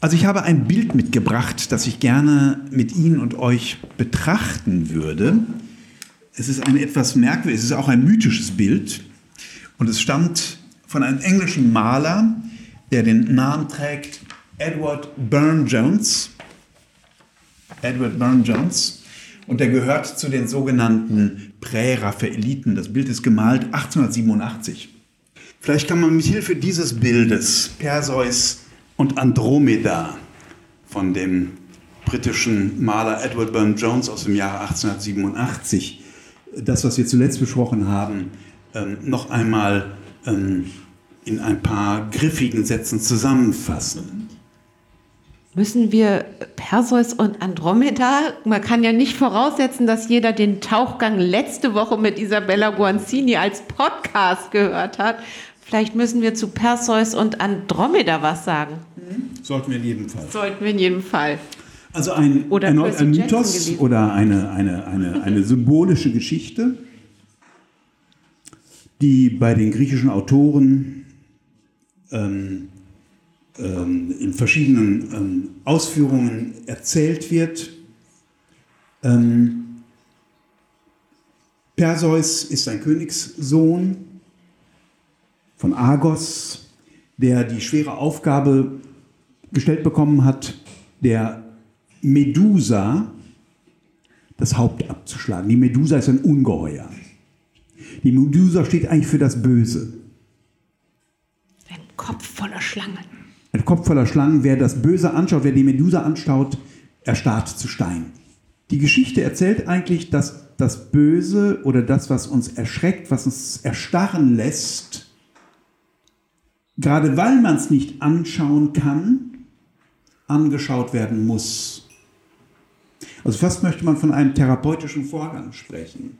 Also ich habe ein Bild mitgebracht, das ich gerne mit Ihnen und euch betrachten würde. Es ist ein etwas merkwürdiges, es ist auch ein mythisches Bild und es stammt von einem englischen Maler, der den Namen trägt Edward Burne-Jones. Edward Burne-Jones. Und der gehört zu den sogenannten Prä-Raphaeliten. Das Bild ist gemalt 1887. Vielleicht kann man mit Hilfe dieses Bildes Perseus und Andromeda von dem britischen Maler Edward Burne-Jones aus dem Jahre 1887, das, was wir zuletzt besprochen haben, ähm, noch einmal ähm, in ein paar griffigen Sätzen zusammenfassen. Müssen wir Perseus und Andromeda, man kann ja nicht voraussetzen, dass jeder den Tauchgang letzte Woche mit Isabella Guanzini als Podcast gehört hat. Vielleicht müssen wir zu Perseus und Andromeda was sagen. Sollten wir in jedem Fall. Sollten wir in jedem Fall. Also ein, Oder ein Jackson Mythos oder eine, eine, eine, eine symbolische Geschichte, die bei den griechischen Autoren ähm, in verschiedenen ähm, Ausführungen erzählt wird. Ähm, Perseus ist ein Königssohn von Argos, der die schwere Aufgabe gestellt bekommen hat, der Medusa das Haupt abzuschlagen. Die Medusa ist ein Ungeheuer. Die Medusa steht eigentlich für das Böse. Ein Kopf voller Schlangen. Ein Kopf voller Schlangen. Wer das Böse anschaut, wer die Medusa anschaut, erstarrt zu Stein. Die Geschichte erzählt eigentlich, dass das Böse oder das, was uns erschreckt, was uns erstarren lässt, gerade weil man es nicht anschauen kann, angeschaut werden muss. Also fast möchte man von einem therapeutischen Vorgang sprechen.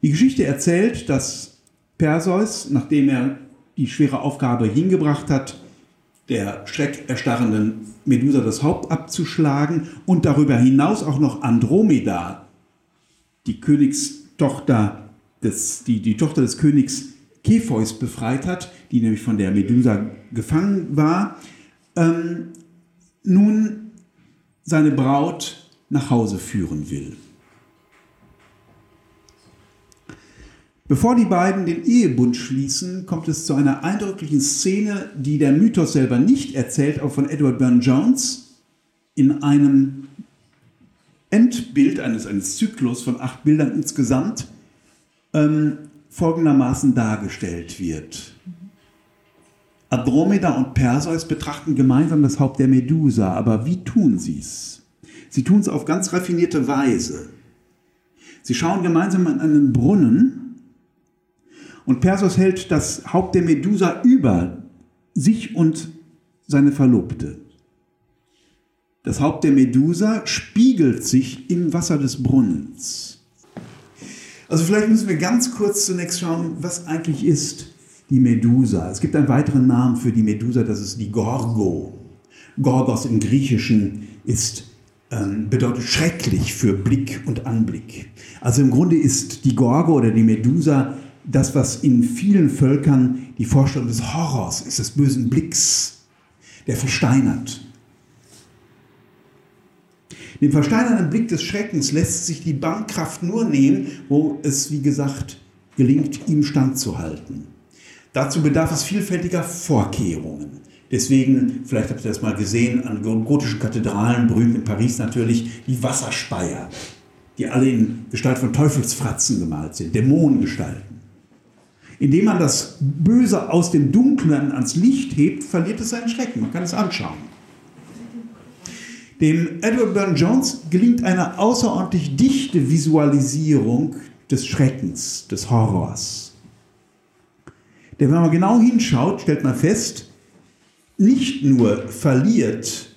Die Geschichte erzählt, dass Perseus, nachdem er die schwere Aufgabe hingebracht hat, der schreckerstarrenden Medusa das Haupt abzuschlagen und darüber hinaus auch noch Andromeda, die Königstochter des, die, die Tochter des Königs Kepheus befreit hat, die nämlich von der Medusa gefangen war, ähm, nun seine Braut nach Hause führen will. Bevor die beiden den Ehebund schließen, kommt es zu einer eindrücklichen Szene, die der Mythos selber nicht erzählt, aber von Edward Burne-Jones in einem Endbild eines, eines Zyklus von acht Bildern insgesamt ähm, folgendermaßen dargestellt wird. Andromeda und Perseus betrachten gemeinsam das Haupt der Medusa, aber wie tun sie es? Sie tun es auf ganz raffinierte Weise. Sie schauen gemeinsam an einen Brunnen und Perseus hält das Haupt der Medusa über sich und seine Verlobte. Das Haupt der Medusa spiegelt sich im Wasser des Brunnens. Also vielleicht müssen wir ganz kurz zunächst schauen, was eigentlich ist die Medusa. Es gibt einen weiteren Namen für die Medusa, das ist die Gorgo. Gorgos im Griechischen ist, ähm, bedeutet schrecklich für Blick und Anblick. Also im Grunde ist die Gorge oder die Medusa das, was in vielen Völkern die Vorstellung des Horrors ist, des bösen Blicks, der versteinert. Dem versteinernden Blick des Schreckens lässt sich die Bankkraft nur nehmen, wo es, wie gesagt, gelingt, ihm standzuhalten. Dazu bedarf es vielfältiger Vorkehrungen. Deswegen, vielleicht habt ihr das mal gesehen, an gotischen Kathedralen, berühmt in Paris natürlich, die Wasserspeier, die alle in Gestalt von Teufelsfratzen gemalt sind, Dämonengestalten. Indem man das Böse aus dem Dunklen ans Licht hebt, verliert es seinen Schrecken. Man kann es anschauen. Dem Edward Burne Jones gelingt eine außerordentlich dichte Visualisierung des Schreckens, des Horrors. Denn wenn man genau hinschaut, stellt man fest, nicht nur verliert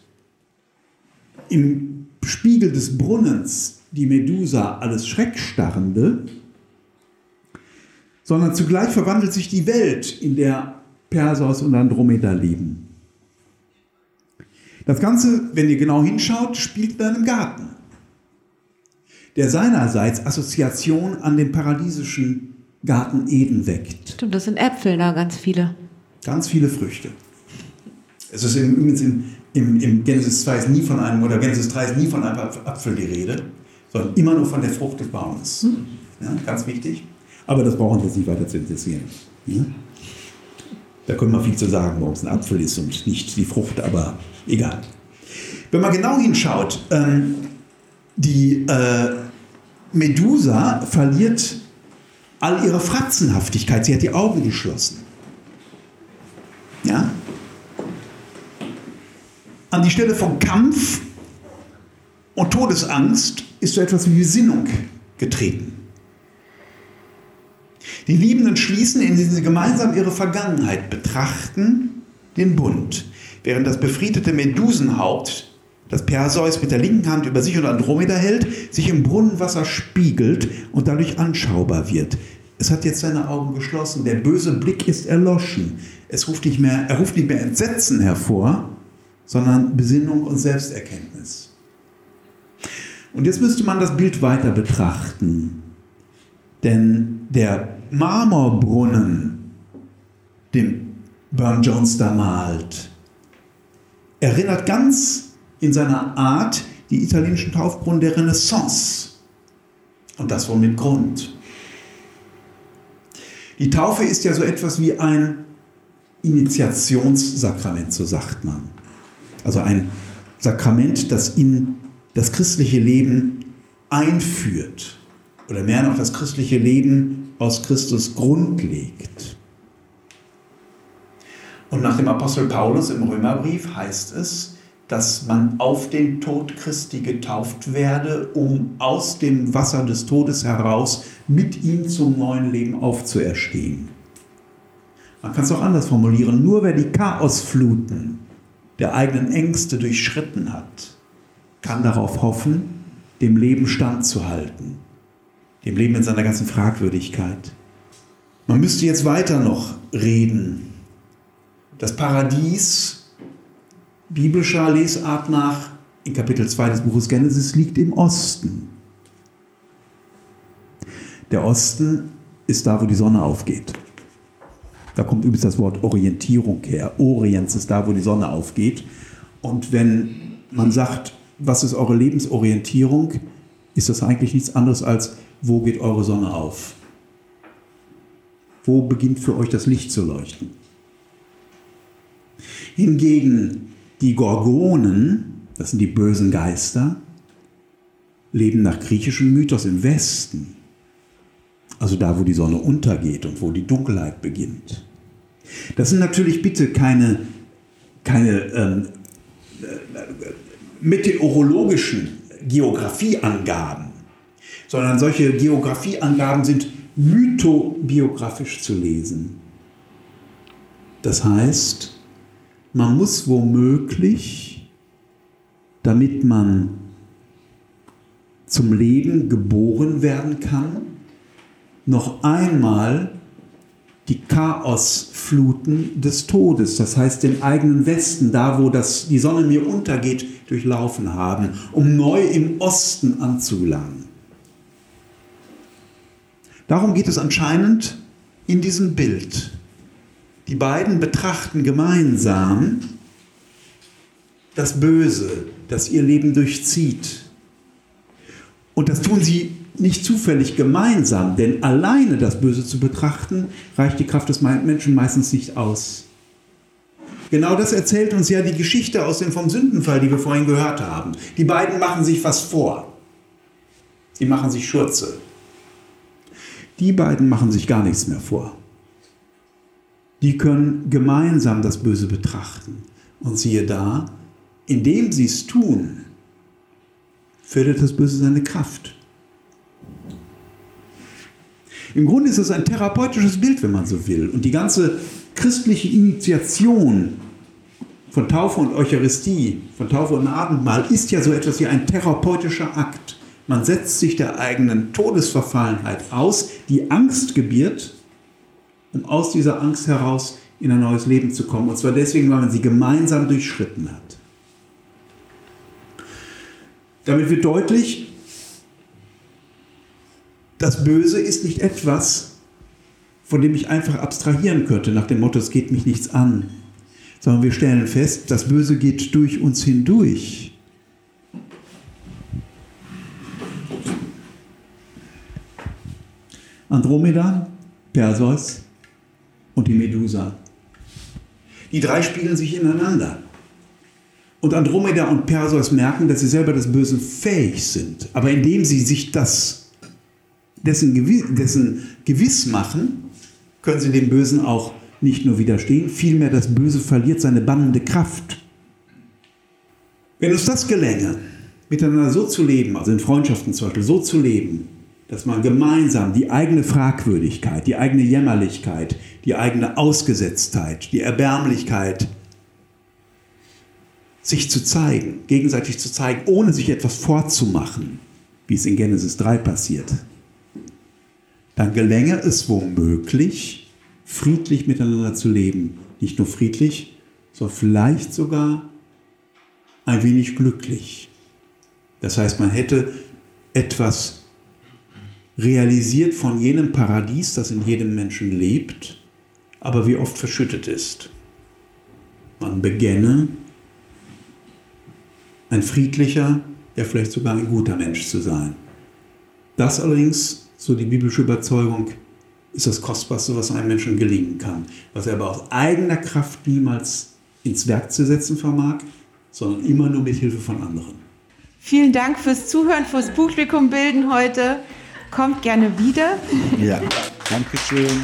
im Spiegel des Brunnens die Medusa alles Schreckstarrende, sondern zugleich verwandelt sich die Welt, in der Perseus und Andromeda leben. Das Ganze, wenn ihr genau hinschaut, spielt in einem Garten, der seinerseits Assoziation an den paradiesischen Garten Eden weckt. Stimmt, das sind Äpfel da, ganz viele. Ganz viele Früchte. Es ist übrigens im, im, im Genesis 2 ist nie von einem, oder Genesis 3 ist nie von einem Apfel die Rede, sondern immer nur von der Frucht des Baumes. Hm. Ja, ganz wichtig. Aber das brauchen wir jetzt nicht weiter zu interessieren. Ja? Da können wir viel zu sagen, warum es ein Apfel ist und nicht die Frucht, aber egal. Wenn man genau hinschaut, ähm, die äh, Medusa verliert all ihre Fratzenhaftigkeit. Sie hat die Augen geschlossen. Ja? An die Stelle von Kampf und Todesangst ist so etwas wie Besinnung getreten. Die Liebenden schließen, indem sie gemeinsam ihre Vergangenheit betrachten, den Bund, während das befriedete Medusenhaupt, das Perseus mit der linken Hand über sich und Andromeda hält, sich im Brunnenwasser spiegelt und dadurch anschaubar wird. Es hat jetzt seine Augen geschlossen, der böse Blick ist erloschen. Es ruft nicht mehr, er ruft nicht mehr Entsetzen hervor, sondern Besinnung und Selbsterkenntnis. Und jetzt müsste man das Bild weiter betrachten. Denn der Marmorbrunnen, den Burne Jones da malt, erinnert ganz in seiner Art die italienischen Taufbrunnen der Renaissance. Und das wohl mit Grund. Die Taufe ist ja so etwas wie ein Initiationssakrament, so sagt man. Also ein Sakrament, das in das christliche Leben einführt oder mehr noch das christliche Leben aus Christus grundlegt. Und nach dem Apostel Paulus im Römerbrief heißt es, dass man auf den Tod Christi getauft werde, um aus dem Wasser des Todes heraus mit ihm zum neuen Leben aufzuerstehen. Man kann es auch anders formulieren, nur wer die Chaosfluten der eigenen Ängste durchschritten hat, kann darauf hoffen, dem Leben standzuhalten dem Leben in seiner ganzen Fragwürdigkeit. Man müsste jetzt weiter noch reden. Das Paradies biblischer Lesart nach in Kapitel 2 des Buches Genesis liegt im Osten. Der Osten ist da, wo die Sonne aufgeht. Da kommt übrigens das Wort Orientierung her. Orients ist da, wo die Sonne aufgeht. Und wenn man sagt, was ist eure Lebensorientierung, ist das eigentlich nichts anderes als wo geht eure Sonne auf? Wo beginnt für euch das Licht zu leuchten? Hingegen die Gorgonen, das sind die bösen Geister, leben nach griechischem Mythos im Westen. Also da, wo die Sonne untergeht und wo die Dunkelheit beginnt. Das sind natürlich bitte keine, keine ähm, äh, meteorologischen Geografieangaben sondern solche Geografieangaben sind mythobiografisch zu lesen. Das heißt, man muss womöglich, damit man zum Leben geboren werden kann, noch einmal die Chaosfluten des Todes, das heißt den eigenen Westen, da wo das, die Sonne mir untergeht, durchlaufen haben, um neu im Osten anzulangen. Darum geht es anscheinend in diesem Bild. Die beiden betrachten gemeinsam das Böse, das ihr Leben durchzieht. Und das tun sie nicht zufällig gemeinsam, denn alleine das Böse zu betrachten, reicht die Kraft des Menschen meistens nicht aus. Genau das erzählt uns ja die Geschichte aus dem vom Sündenfall, die wir vorhin gehört haben. Die beiden machen sich was vor. Sie machen sich Schurze. Die beiden machen sich gar nichts mehr vor. Die können gemeinsam das Böse betrachten. Und siehe da, indem sie es tun, fördert das Böse seine Kraft. Im Grunde ist es ein therapeutisches Bild, wenn man so will. Und die ganze christliche Initiation von Taufe und Eucharistie, von Taufe und Abendmahl, ist ja so etwas wie ein therapeutischer Akt. Man setzt sich der eigenen Todesverfallenheit aus, die Angst gebiert, um aus dieser Angst heraus in ein neues Leben zu kommen. Und zwar deswegen, weil man sie gemeinsam durchschritten hat. Damit wird deutlich, das Böse ist nicht etwas, von dem ich einfach abstrahieren könnte, nach dem Motto, es geht mich nichts an, sondern wir stellen fest, das Böse geht durch uns hindurch. Andromeda, Perseus und die Medusa. Die drei spielen sich ineinander. Und Andromeda und Perseus merken, dass sie selber das Böse fähig sind. Aber indem sie sich das, dessen, gewiss, dessen gewiss machen, können sie dem Bösen auch nicht nur widerstehen, vielmehr das Böse verliert seine bannende Kraft. Wenn uns das gelänge, miteinander so zu leben, also in Freundschaften zum Beispiel so zu leben, dass man gemeinsam die eigene Fragwürdigkeit, die eigene Jämmerlichkeit, die eigene Ausgesetztheit, die Erbärmlichkeit, sich zu zeigen, gegenseitig zu zeigen, ohne sich etwas vorzumachen, wie es in Genesis 3 passiert, dann gelänge es womöglich, friedlich miteinander zu leben. Nicht nur friedlich, sondern vielleicht sogar ein wenig glücklich. Das heißt, man hätte etwas realisiert von jenem Paradies, das in jedem Menschen lebt, aber wie oft verschüttet ist. Man begänne ein friedlicher, ja vielleicht sogar ein guter Mensch zu sein. Das allerdings, so die biblische Überzeugung, ist das Kostbarste, was einem Menschen gelingen kann, was er aber aus eigener Kraft niemals ins Werk zu setzen vermag, sondern immer nur mit Hilfe von anderen. Vielen Dank fürs Zuhören, fürs Publikum bilden heute. Kommt gerne wieder. Ja, danke schön.